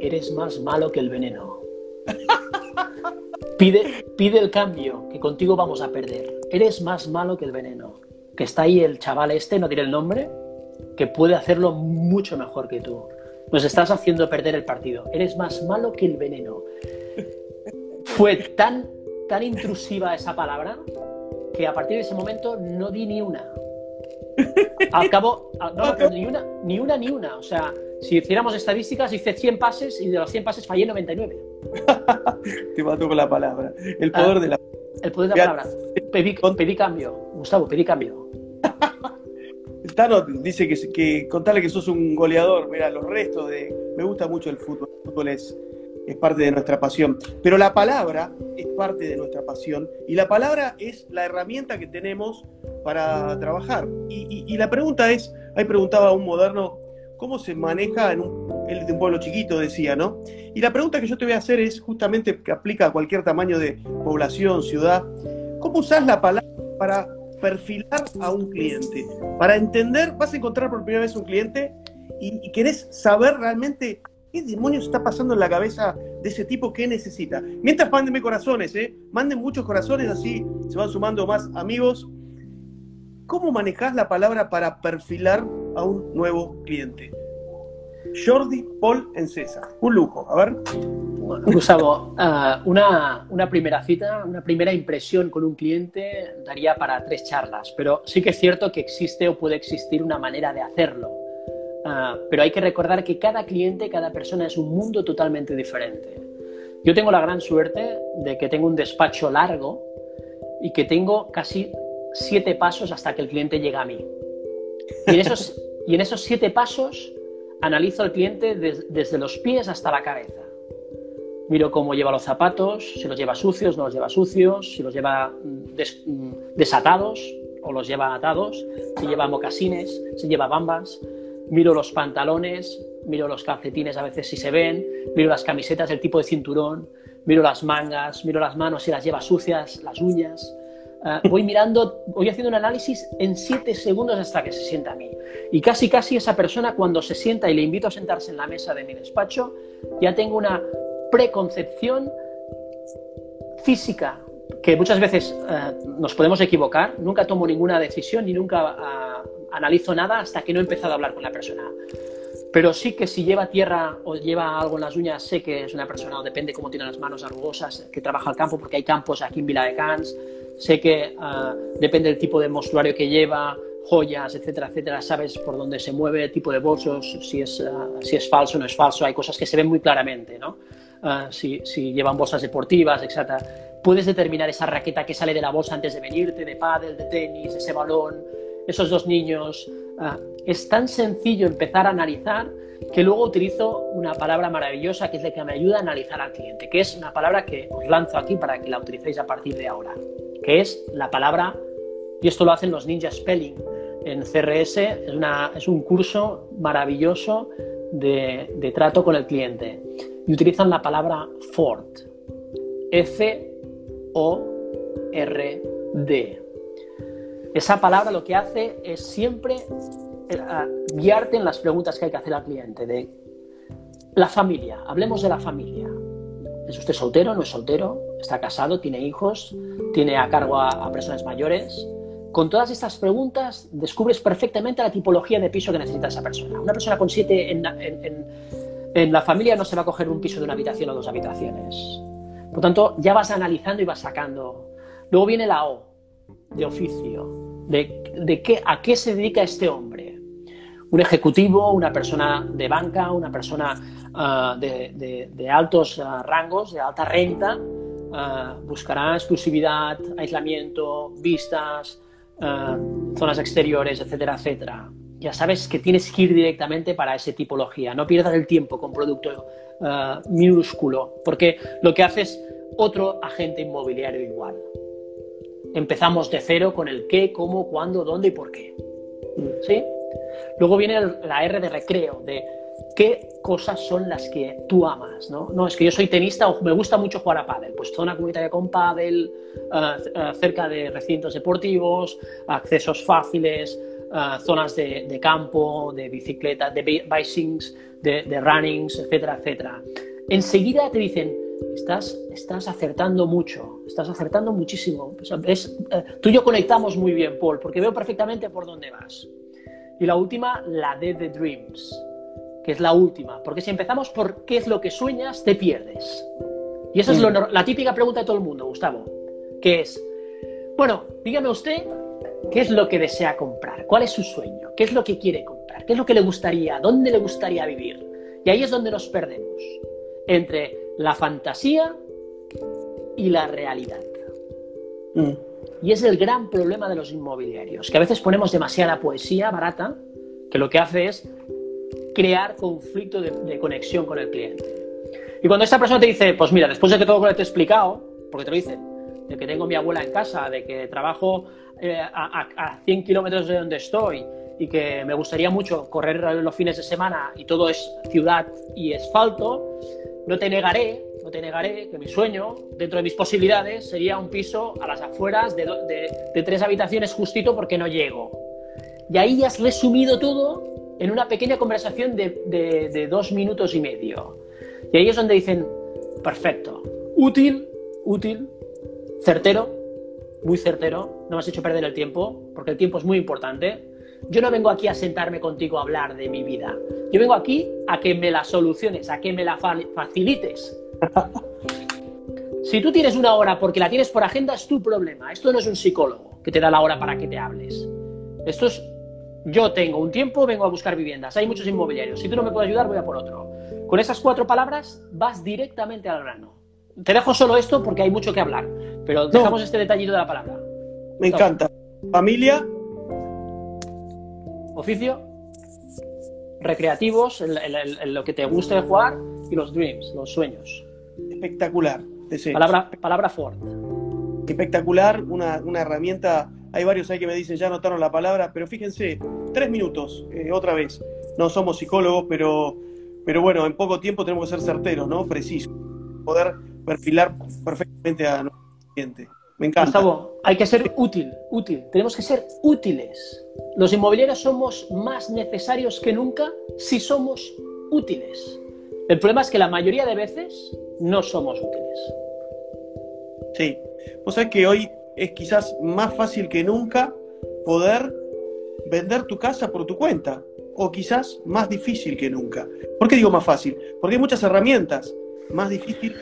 eres más malo que el veneno. Pide, pide el cambio, que contigo vamos a perder. Eres más malo que el veneno. Que está ahí el chaval este, no diré el nombre, que puede hacerlo mucho mejor que tú. Nos estás haciendo perder el partido. Eres más malo que el veneno. Fue tan, tan intrusiva esa palabra que a partir de ese momento no di ni una. Al cabo, no, ni una, ni una, ni una. O sea, si hiciéramos estadísticas, hice 100 pases y de los 100 pases fallé 99. Te mato con la palabra. El poder ah, de la El poder de la palabra. Pedí, cambio. Gustavo, pedí cambio. Tano dice que, que contarle que sos un goleador. Mira, los restos de. Me gusta mucho el fútbol. El fútbol es es parte de nuestra pasión. Pero la palabra es parte de nuestra pasión y la palabra es la herramienta que tenemos para trabajar. Y, la pregunta es, ahí preguntaba un moderno, ¿cómo se maneja en un, el de un pueblo chiquito, decía, ¿no? Y la pregunta que yo te voy a hacer es justamente que aplica a cualquier tamaño de población, ciudad, ¿cómo usas la palabra para perfilar a un cliente? Para entender, vas a encontrar por primera vez un cliente y, y querés saber realmente ¿Qué demonios está pasando en la cabeza de ese tipo que necesita? Mientras mándenme corazones, ¿eh? Manden muchos corazones, así se van sumando más amigos. ¿Cómo manejas la palabra para perfilar a un nuevo cliente? Jordi Paul César. Un lujo, a ver. Gustavo, uh, una, una, primera cita, una primera impresión con un cliente daría para tres charlas, pero sí que es cierto que existe o puede existir una manera de hacerlo. Uh, pero hay que recordar que cada cliente, cada persona es un mundo totalmente diferente. Yo tengo la gran suerte de que tengo un despacho largo y que tengo casi siete pasos hasta que el cliente llega a mí. Y en esos, y en esos siete pasos analizo al cliente desde los pies hasta la cabeza. Miro cómo lleva los zapatos, si los lleva sucios, no los lleva sucios, si los lleva mm, mm, desatados o los lleva atados, si lleva mocasines, si lleva bambas. Miro los pantalones, miro los calcetines a veces si se ven, miro las camisetas, el tipo de cinturón, miro las mangas, miro las manos si las lleva sucias, las uñas. Ah, voy mirando, voy haciendo un análisis en siete segundos hasta que se sienta a mí. Y casi, casi esa persona cuando se sienta y le invito a sentarse en la mesa de mi despacho, ya tengo una preconcepción física que muchas veces eh, nos podemos equivocar. Nunca tomo ninguna decisión ni nunca ah, analizo nada hasta que no he empezado a hablar con la persona. Pero sí que si lleva tierra o lleva algo en las uñas, sé que es una persona, o depende cómo tiene las manos arrugosas, que trabaja al campo, porque hay campos aquí en Vila de Cans, sé que uh, depende del tipo de mostruario que lleva, joyas, etcétera, etcétera, sabes por dónde se mueve, tipo de bolsos, si es, uh, si es falso o no es falso, hay cosas que se ven muy claramente, ¿no? Uh, si, si, llevan bolsas deportivas, etcétera. Puedes determinar esa raqueta que sale de la bolsa antes de venirte, de pádel, de tenis, ese balón, esos dos niños. es tan sencillo empezar a analizar que luego utilizo una palabra maravillosa que es la que me ayuda a analizar al cliente, que es una palabra que os lanzo aquí para que la utilicéis a partir de ahora que es la palabra, y esto lo hacen los Ninja Spelling en CRS, es, una, es un curso maravilloso de, de, trato con el cliente. Y utilizan la palabra Ford, F-O-R-D. Esa palabra lo que hace es siempre eh, guiarte en las preguntas que hay que hacer al cliente. De la familia, hablemos de la familia. ¿Es usted soltero? ¿No es soltero? ¿Está casado? ¿Tiene hijos? ¿Tiene a cargo a, personas mayores? Con todas estas preguntas descubres perfectamente la tipología de piso que necesita esa persona. Una persona con siete en, en, la familia no se va a coger un piso de una habitación o dos habitaciones. Por tanto, ya vas analizando y vas sacando. Luego viene la O, de oficio. De, de qué, ¿A qué se dedica este hombre? un ejecutivo, una persona de banca, una persona ah, de, altos ah, rangos, de alta renta, ah, buscará exclusividad, aislamiento, vistas, zonas exteriores, etcétera, etcétera. Ya sabes que tienes que ir directamente para esa tipología. No pierdas el tiempo con producto minúsculo, porque lo que hace es otro agente inmobiliario igual. Empezamos de cero con el qué, cómo, cuándo, dónde y por qué. ¿Sí? Luego viene la R de recreo, de qué cosas son las que tú amas, ¿no? No, es que yo soy tenista o me gusta mucho jugar a pádel, pues zona comunitaria con pádel, eh, eh, cerca de recintos deportivos, accesos fáciles, eh, zonas de, campo, de bicicleta, de bikings, de, de runnings, etcétera, etcétera. Enseguida te dicen, estás, estás acertando mucho, estás acertando muchísimo. tú y yo conectamos muy bien, Paul, porque veo perfectamente por dónde vas. Y la última, la de The Dreams, que es la última, porque si empezamos por qué es lo que sueñas, te pierdes. Y esa es la típica pregunta de todo el mundo, Gustavo, que es, bueno, dígame usted qué es lo que desea comprar, cuál es su sueño, qué es lo que quiere comprar, qué es lo que le gustaría, dónde le gustaría vivir. Y ahí es donde nos perdemos, entre la fantasía y la realidad. Mm. Y es el gran problema de los inmobiliarios, que a veces ponemos demasiada poesía barata, que lo que hace es crear conflicto de, conexión con el cliente. Y cuando esta persona te dice, pues mira, después de que todo lo que te he explicado, porque te lo dice, de que tengo mi abuela en casa, de que trabajo eh, a, a 100 kilómetros de donde estoy y que me gustaría mucho correr los fines de semana y todo es ciudad y asfalto, no te negaré no te negaré que mi sueño, dentro de mis posibilidades, sería un piso a las afueras de, tres habitaciones justito porque no llego. Y ahí has resumido todo en una pequeña conversación de, dos minutos y medio. Y ahí es donde dicen, perfecto, útil, útil, certero, muy certero, no me has hecho perder el tiempo, porque el tiempo es muy importante. Yo no vengo aquí a sentarme contigo a hablar de mi vida. Yo vengo aquí a que me la soluciones, a que me la facilites. Si tú tienes una hora porque la tienes por agenda, es tu problema. Esto no es un psicólogo que te da la hora para que te hables. Esto es, yo tengo un tiempo, vengo a buscar viviendas. Hay muchos inmobiliarios. Si tú no me puedes ayudar, voy a por otro. Con esas cuatro palabras vas directamente al grano. Te dejo solo esto porque hay mucho que hablar, pero dejamos este detallito de la palabra. Me encanta. Familia. Oficio. Recreativos, lo que te guste de jugar y los dreams, los sueños. Espectacular. Palabra, palabra Ford. Espectacular, una, una, herramienta. Hay varios ahí que me dicen ya notaron la palabra, pero fíjense, tres minutos, eh, otra vez. No somos psicólogos, pero, pero bueno, en poco tiempo tenemos que ser certeros, ¿no? Precisos. Poder perfilar perfectamente a nuestro cliente. Me encanta. Gustavo, hay que ser útil, útil. Tenemos que ser útiles. Los inmobiliarios somos más necesarios que nunca si somos útiles. El problema es que la mayoría de veces no somos útiles. Sí. Vos sabés que hoy es quizás más fácil que nunca poder vender tu casa por tu cuenta. O quizás más difícil que nunca. ¿Por qué digo más fácil? Porque hay muchas herramientas. Más difícil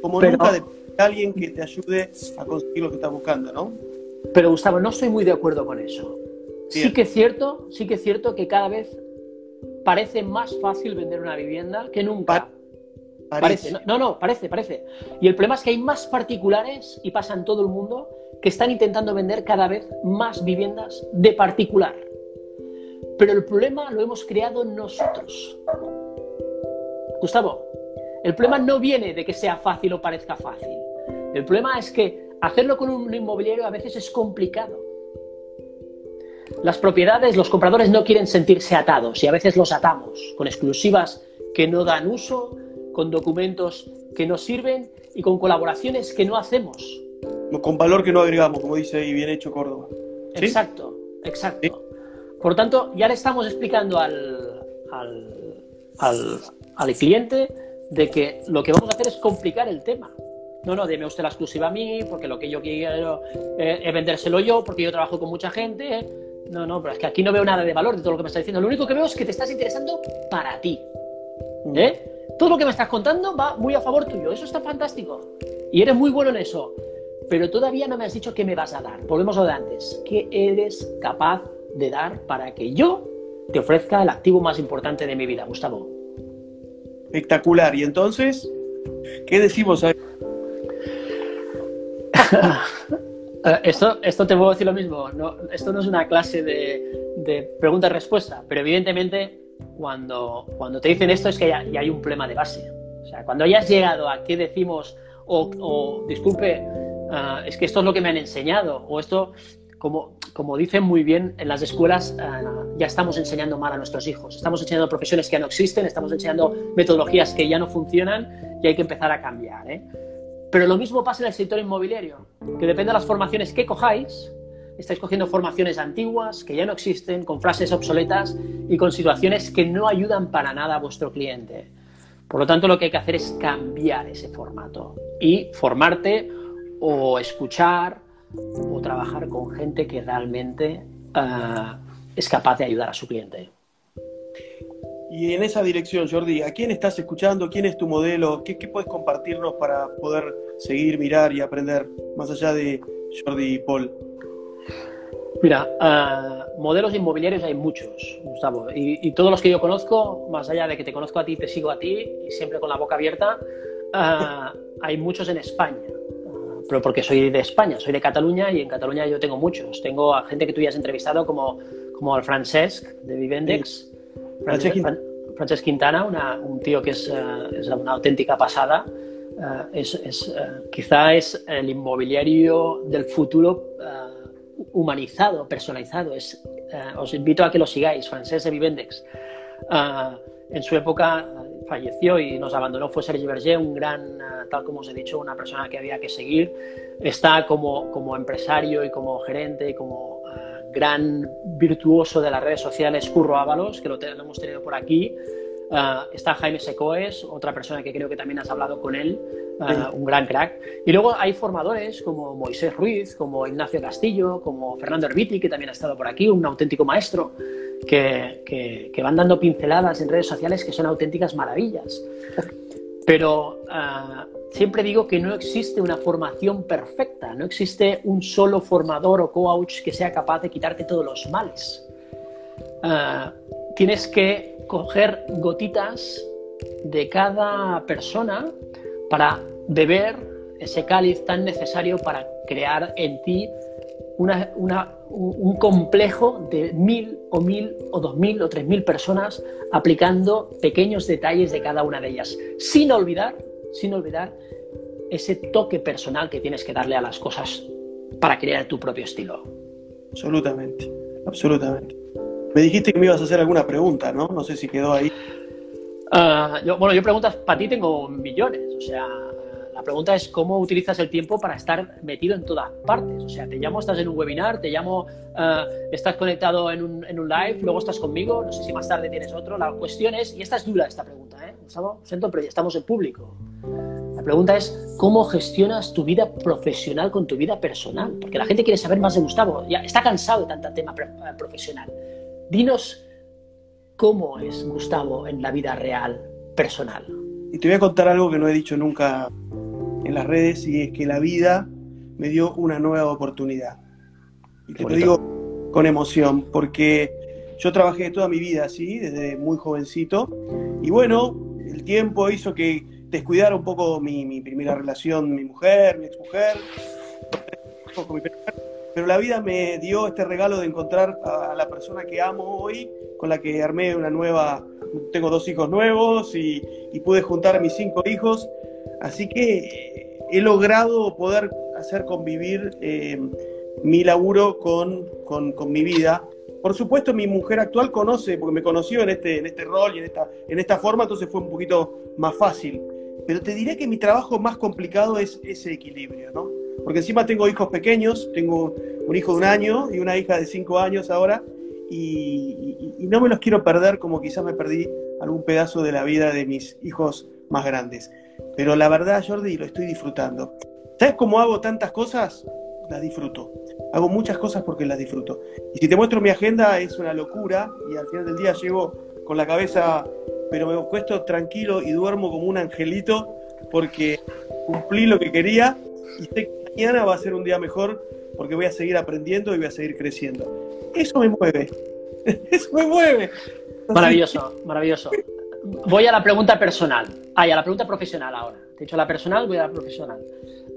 como nunca de alguien que te ayude a conseguir lo que estás buscando, ¿no? Pero Gustavo, no estoy muy de acuerdo con eso. Sí que es cierto, sí que es cierto que cada vez parece más fácil vender una vivienda que nunca. Parece. No, no, parece, parece. Y el problema es que hay más particulares, y pasa en todo el mundo, que están intentando vender cada vez más viviendas de particular. Pero el problema lo hemos creado nosotros. Gustavo, el problema no viene de que sea fácil o parezca fácil. El problema es que hacerlo con un inmobiliario a veces es complicado. Las propiedades, los compradores no quieren sentirse atados y a veces los atamos con exclusivas que no dan uso, con documentos que no sirven y con colaboraciones que no hacemos. Con valor que no agregamos, como dice ahí, bien hecho Córdoba. Exacto, exacto. Por tanto, ya le estamos explicando al, al, al cliente de que lo que vamos a hacer es complicar el tema. No, no, deme usted la exclusiva a mí, porque lo que yo quiero eh, es vendérselo yo, porque yo trabajo con mucha gente. ¿eh? No, no, pero es que aquí no veo nada de valor de todo lo que me está diciendo. Lo único que veo es que te estás interesando para ti. Mm. ¿eh? Todo lo que me estás contando va muy a favor tuyo. Eso está fantástico. Y eres muy bueno en eso. Pero todavía no me has dicho qué me vas a dar. Volvemos a lo de antes. ¿Qué eres capaz de dar para que yo te ofrezca el activo más importante de mi vida, Gustavo? Espectacular. Y entonces, ¿qué decimos ahí? Eh, esto, esto te puedo decir lo mismo. No, esto no es una clase de, de pregunta-respuesta, pero evidentemente cuando, cuando te dicen esto es que ya, hay un problema de base. O sea, cuando hayas llegado a qué decimos, o, disculpe, eh, es que esto es lo que me han enseñado, o esto, como, como dicen muy bien en las escuelas, eh, ya estamos enseñando mal a nuestros hijos. Estamos enseñando profesiones que ya no existen, estamos enseñando metodologías que ya no funcionan y hay que empezar a cambiar. ¿eh? Pero lo mismo pasa en el sector inmobiliario, que depende de las formaciones que cojáis, estáis cogiendo formaciones antiguas que ya no existen, con frases obsoletas y con situaciones que no ayudan para nada a vuestro cliente. Por lo tanto, lo que hay que hacer es cambiar ese formato y formarte o escuchar o trabajar con gente que realmente eh, es capaz de ayudar a su cliente. Y en esa dirección, Jordi, ¿a quién estás escuchando? ¿Quién es tu modelo? ¿Qué, puedes compartirnos para poder seguir, mirar y aprender más allá de Jordi y Paul? Mira, uh, modelos inmobiliarios hay muchos, Gustavo, y, todos los que yo conozco, más allá de que te conozco a ti, te sigo a ti, y siempre con la boca abierta, uh, hay muchos en España, uh, pero porque soy de España, soy de Cataluña, y en Cataluña yo tengo muchos. Tengo a gente que tú ya has entrevistado, como, como al Francesc, de Vivendex, Francesc Quintana, un tío que es, eh, una auténtica pasada. Es, eh, quizá es el inmobiliario del futuro humanizado, personalizado. Es, os invito a que lo sigáis, Francesc de Vivendex. en su época falleció y nos abandonó fue Sergi Berger, un gran, tal como os he dicho, una persona que había que seguir. Está como, como empresario y como gerente y como gran virtuoso de las redes sociales, Curro Ábalos, que lo, hemos tenido por aquí. Ah, está Jaime Secoes, otra persona que creo que también has hablado con él, ah, un gran crack. Y luego hay formadores como Moisés Ruiz, como Ignacio Castillo, como Fernando Herbiti, que también ha estado por aquí, un auténtico maestro, que, que, van dando pinceladas en redes sociales que son auténticas maravillas. Pero ah, siempre digo que no existe una formación perfecta, no existe un solo formador o coach que sea capaz de quitarte todos los males. Tienes que coger gotitas de cada persona para beber ese cáliz tan necesario para crear en ti un complejo de mil o mil o dos mil o tres mil personas aplicando pequeños detalles de cada una de ellas, sin olvidar, sin olvidar ese toque personal que tienes que darle a las cosas para crear tu propio estilo. Absolutamente, absolutamente. Me dijiste que me ibas a hacer alguna pregunta, ¿no? No sé si quedó ahí. Ah, bueno, yo preguntas para ti tengo millones. O sea, la pregunta es cómo utilizas el tiempo para estar metido en todas partes. O sea, te llamo, estás en un webinar, te llamo, ah, estás conectado en un, en un, live, luego estás conmigo, no sé si más tarde tienes otro. La cuestión es, y esta es dura esta pregunta, ¿eh? siento, pero ya estamos en público. La pregunta es, ¿cómo gestionas tu vida profesional con tu vida personal? Porque la gente quiere saber más de Gustavo, ya está cansado de tanta tema profesional. Dinos cómo es Gustavo en la vida real, personal. Y te voy a contar algo que no he dicho nunca en las redes y es que la vida me dio una nueva oportunidad. Y te lo digo con emoción porque yo trabajé toda mi vida así, desde muy jovencito. Y bueno, el tiempo hizo que descuidara un poco mi, primera relación, mi mujer, mi exmujer, mi pero la vida me dio este regalo de encontrar a la persona que amo hoy, con la que armé una nueva, tengo dos hijos nuevos y, pude juntar a mis cinco hijos, así que he logrado poder hacer convivir eh, mi laburo con, con, mi vida. Por supuesto, mi mujer actual conoce, porque me conoció en este, en este rol y en esta, en esta forma, entonces fue un poquito más fácil. Pero te diré que mi trabajo más complicado es ese equilibrio, ¿no? Porque encima tengo hijos pequeños, tengo un hijo de un año y una hija de cinco años ahora, y, no me los quiero perder como quizás me perdí algún pedazo de la vida de mis hijos más grandes. Pero la verdad, Jordi, lo estoy disfrutando. ¿Sabes cómo hago tantas cosas? Las disfruto. Hago muchas cosas porque las disfruto. Y si te muestro mi agenda, es una locura y al final del día llego con la cabeza, pero me puesto tranquilo y duermo como un angelito porque cumplí lo que quería y sé mañana va a ser un día mejor porque voy a seguir aprendiendo y voy a seguir creciendo. Eso me mueve. Eso me mueve. Maravilloso, maravilloso. Voy a la pregunta personal. Ah, a la pregunta profesional ahora. Te he dicho la personal, voy a la profesional.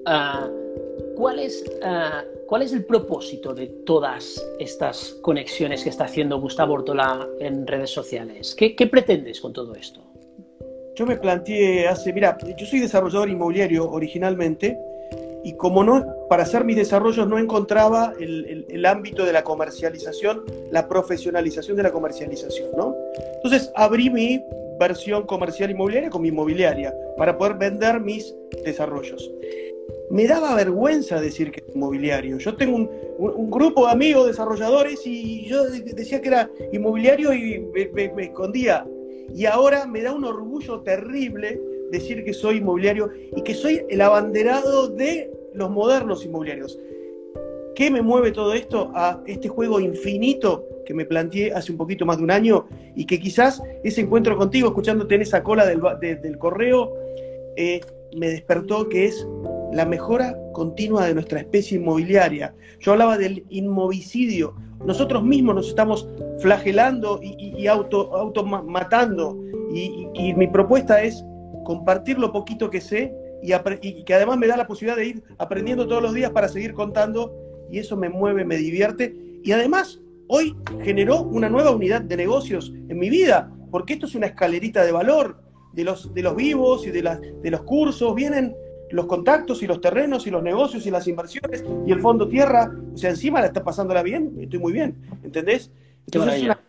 Ah, ¿cuál, es, ah, ¿Cuál es el propósito de todas estas conexiones que está haciendo Gustavo Ortola en redes sociales? ¿Qué, qué pretendes con todo esto? Yo me planteé hace, mira, yo soy desarrollador inmobiliario originalmente y como no, para hacer mis desarrollos no encontraba el, ámbito de la comercialización, la profesionalización de la comercialización, ¿no? Entonces abrí mi versión comercial inmobiliaria con mi inmobiliaria para poder vender mis desarrollos. Me daba vergüenza decir que inmobiliario. Yo tengo un, grupo de amigos desarrolladores y yo decía que era inmobiliario y me escondía. Y ahora me da un orgullo terrible decir que soy inmobiliario y que soy el abanderado de los modernos inmobiliarios. ¿Qué me mueve todo esto a este juego infinito que me planteé hace un poquito más de un año y que quizás ese encuentro contigo, escuchándote en esa cola del, del correo, eh, me despertó que es la mejora continua de nuestra especie inmobiliaria. Yo hablaba del inmovicidio. Nosotros mismos nos estamos flagelando y, auto, auto matando. y mi propuesta es compartir lo poquito que sé y, que además me da la posibilidad de ir aprendiendo todos los días para seguir contando y eso me mueve, me divierte y además hoy generó una nueva unidad de negocios en mi vida, porque esto es una escalerita de valor de los, de los vivos y de, las, de los cursos, vienen los contactos y los terrenos y los negocios y las inversiones y el fondo tierra, o sea, encima la está pasándola bien, estoy muy bien, ¿entendés? Entonces es una,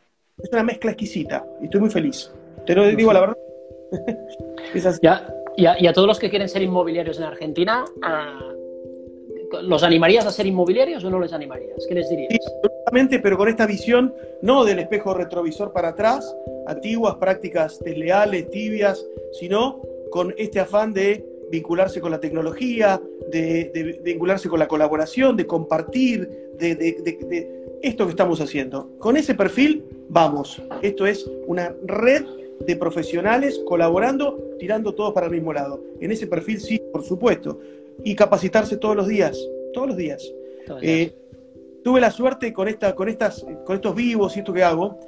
es una, mezcla exquisita y estoy muy feliz. Te lo digo la verdad. Ya, y a, todos los que quieren ser inmobiliarios en Argentina, ah, ¿Los animarías a ser inmobiliarios o no les animarías? ¿Qué les dirías? Sí, absolutamente, pero con esta visión no del espejo retrovisor para atrás, antiguas prácticas desleales, tibias, sino con este afán de vincularse con la tecnología, de, vincularse con la colaboración, de compartir, de, esto que estamos haciendo. Con ese perfil, vamos. Esto es una red de profesionales colaborando, tirando todos para el mismo lado. En ese perfil, sí, por supuesto. Y capacitarse todos los días, todos los días. Eh, tuve la suerte con, esta, con, estas, con estos vivos y esto que hago,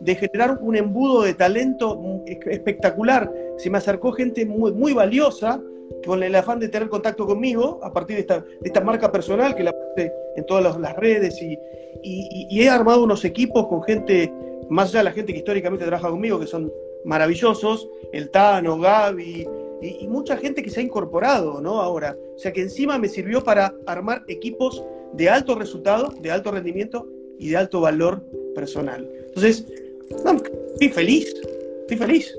de generar un embudo de talento espectacular. Se me acercó gente muy, muy valiosa con el afán de tener contacto conmigo a partir de esta, de esta marca personal que la puse en todas las, redes y, y, he armado unos equipos con gente, más allá de la gente que históricamente trabaja conmigo, que son maravillosos, el Tano, Gaby y, mucha gente que se ha incorporado, ¿no? Ahora, o sea que encima me sirvió para armar equipos de alto resultado, de alto rendimiento y de alto valor personal. Entonces, estoy feliz, estoy feliz.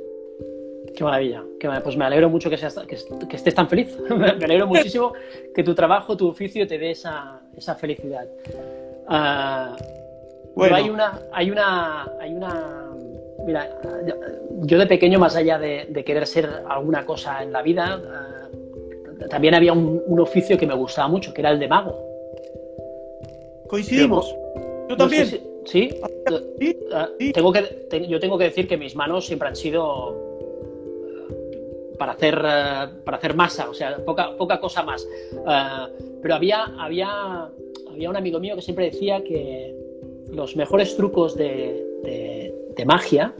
Qué maravilla, Pues me alegro mucho que, seas, que, estés tan feliz. me alegro muchísimo que tu trabajo, tu oficio te dé esa, esa felicidad. Uh, bueno. hay una, hay una, hay una. Mira, yo de pequeño, más allá de, querer ser alguna cosa en la vida, uh, también había un, un, oficio que me gustaba mucho, que era el de mago. Coincidimos. Yo, también. ¿Sí? ¿Sí? Tengo que, yo tengo que decir que mis manos siempre han sido para hacer, eh, para hacer masa, o sea, poca, poca cosa más. Eh, pero había, había, había un amigo mío que siempre decía que los mejores trucos de, de, magia,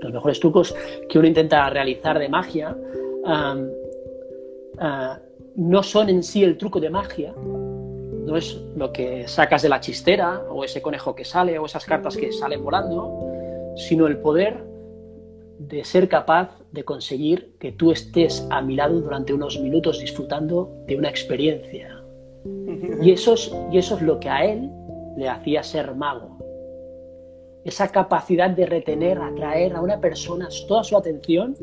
los mejores trucos que uno intenta realizar de magia, eh, no son en sí el truco de magia, no es lo que sacas de la chistera o ese conejo que sale o esas cartas que salen volando, sino el poder de ser capaz de conseguir que tú estés a mi lado durante unos minutos disfrutando de una experiencia. Y eso es, y eso es lo que a él le hacía ser mago. Esa capacidad de retener, atraer a una persona toda su atención,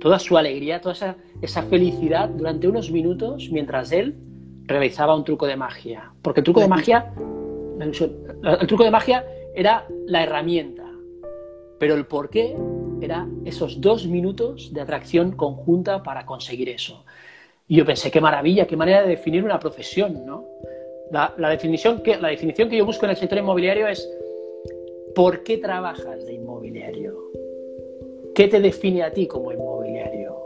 toda su alegría, toda esa, esa felicidad durante unos minutos mientras él realizaba un truco de magia. Porque el truco de magia, el truco de magia era la herramienta, pero el por qué era esos dos minutos de atracción conjunta para conseguir eso. Y yo pensé, qué maravilla, qué manera de definir una profesión, ¿no? La, definición, que, la definición que yo busco en el sector inmobiliario es ¿por qué trabajas de inmobiliario? ¿Qué te define a ti como inmobiliario?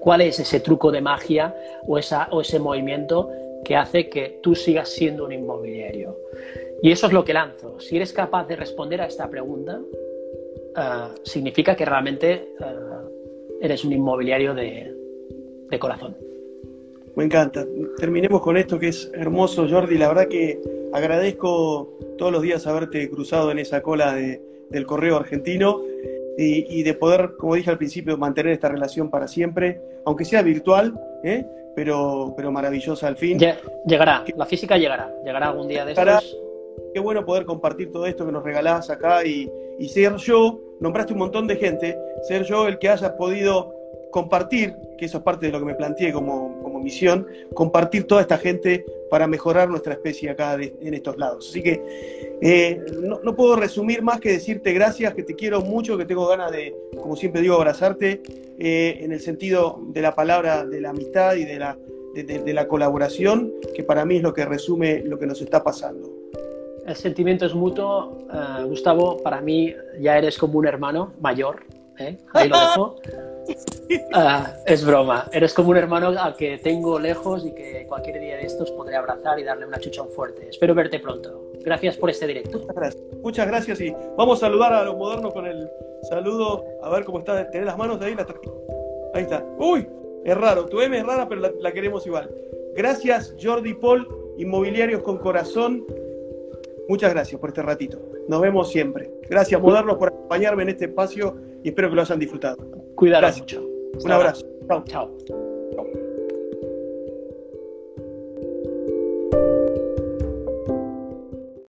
¿Cuál es ese truco de magia o, ese movimiento que hace que tú sigas siendo un inmobiliario? Y eso es lo que lanzo. Si eres capaz de responder a esta pregunta, eh, significa que realmente eh, eres un inmobiliario de, corazón. Me encanta. Terminemos con esto que es hermoso, Jordi. La verdad que agradezco todos los días haberte cruzado en esa cola del correo argentino y, de poder, como dije al principio, mantener esta relación para siempre, aunque sea virtual, ¿eh? pero, pero maravillosa al fin. Llegará, la física llegará, llegará algún día de estos. Qué bueno poder compartir todo esto que nos regalás acá y, y ser yo, nombraste un montón de gente, ser yo el que haya podido compartir, que eso es parte de lo que me planteé como misión, compartir toda esta gente para mejorar nuestra especie acá en estos lados. Así que eh, no, puedo resumir más que decirte gracias, que te quiero mucho, que tengo ganas de, como siempre digo, abrazarte eh, en el sentido de la palabra de la amistad y de la, de la colaboración, que para mí es lo que resume lo que nos está pasando. El sentimiento es mutuo. Eh, Gustavo, para mí ya eres como un hermano mayor. ¿eh? Ahí lo dejo. Eh, es broma. Eres como un hermano al que tengo lejos y que cualquier día de estos podré abrazar y darle una chuchón fuerte. Espero verte pronto. Gracias por este directo. Muchas gracias. Muchas gracias y vamos a saludar a los modernos con el saludo. A ver cómo está. Tenés las manos de ahí, la Ahí está. Uy, es raro. Tu M es rara, pero la, la queremos igual. Gracias, Jordi Paul, Inmobiliarios con Corazón. Muchas gracias por este ratito. Nos vemos siempre. Gracias, Modernos, por acompañarme en este espacio y espero que lo hayan disfrutado. Cuidado mucho. Un abrazo. Chao. Chao.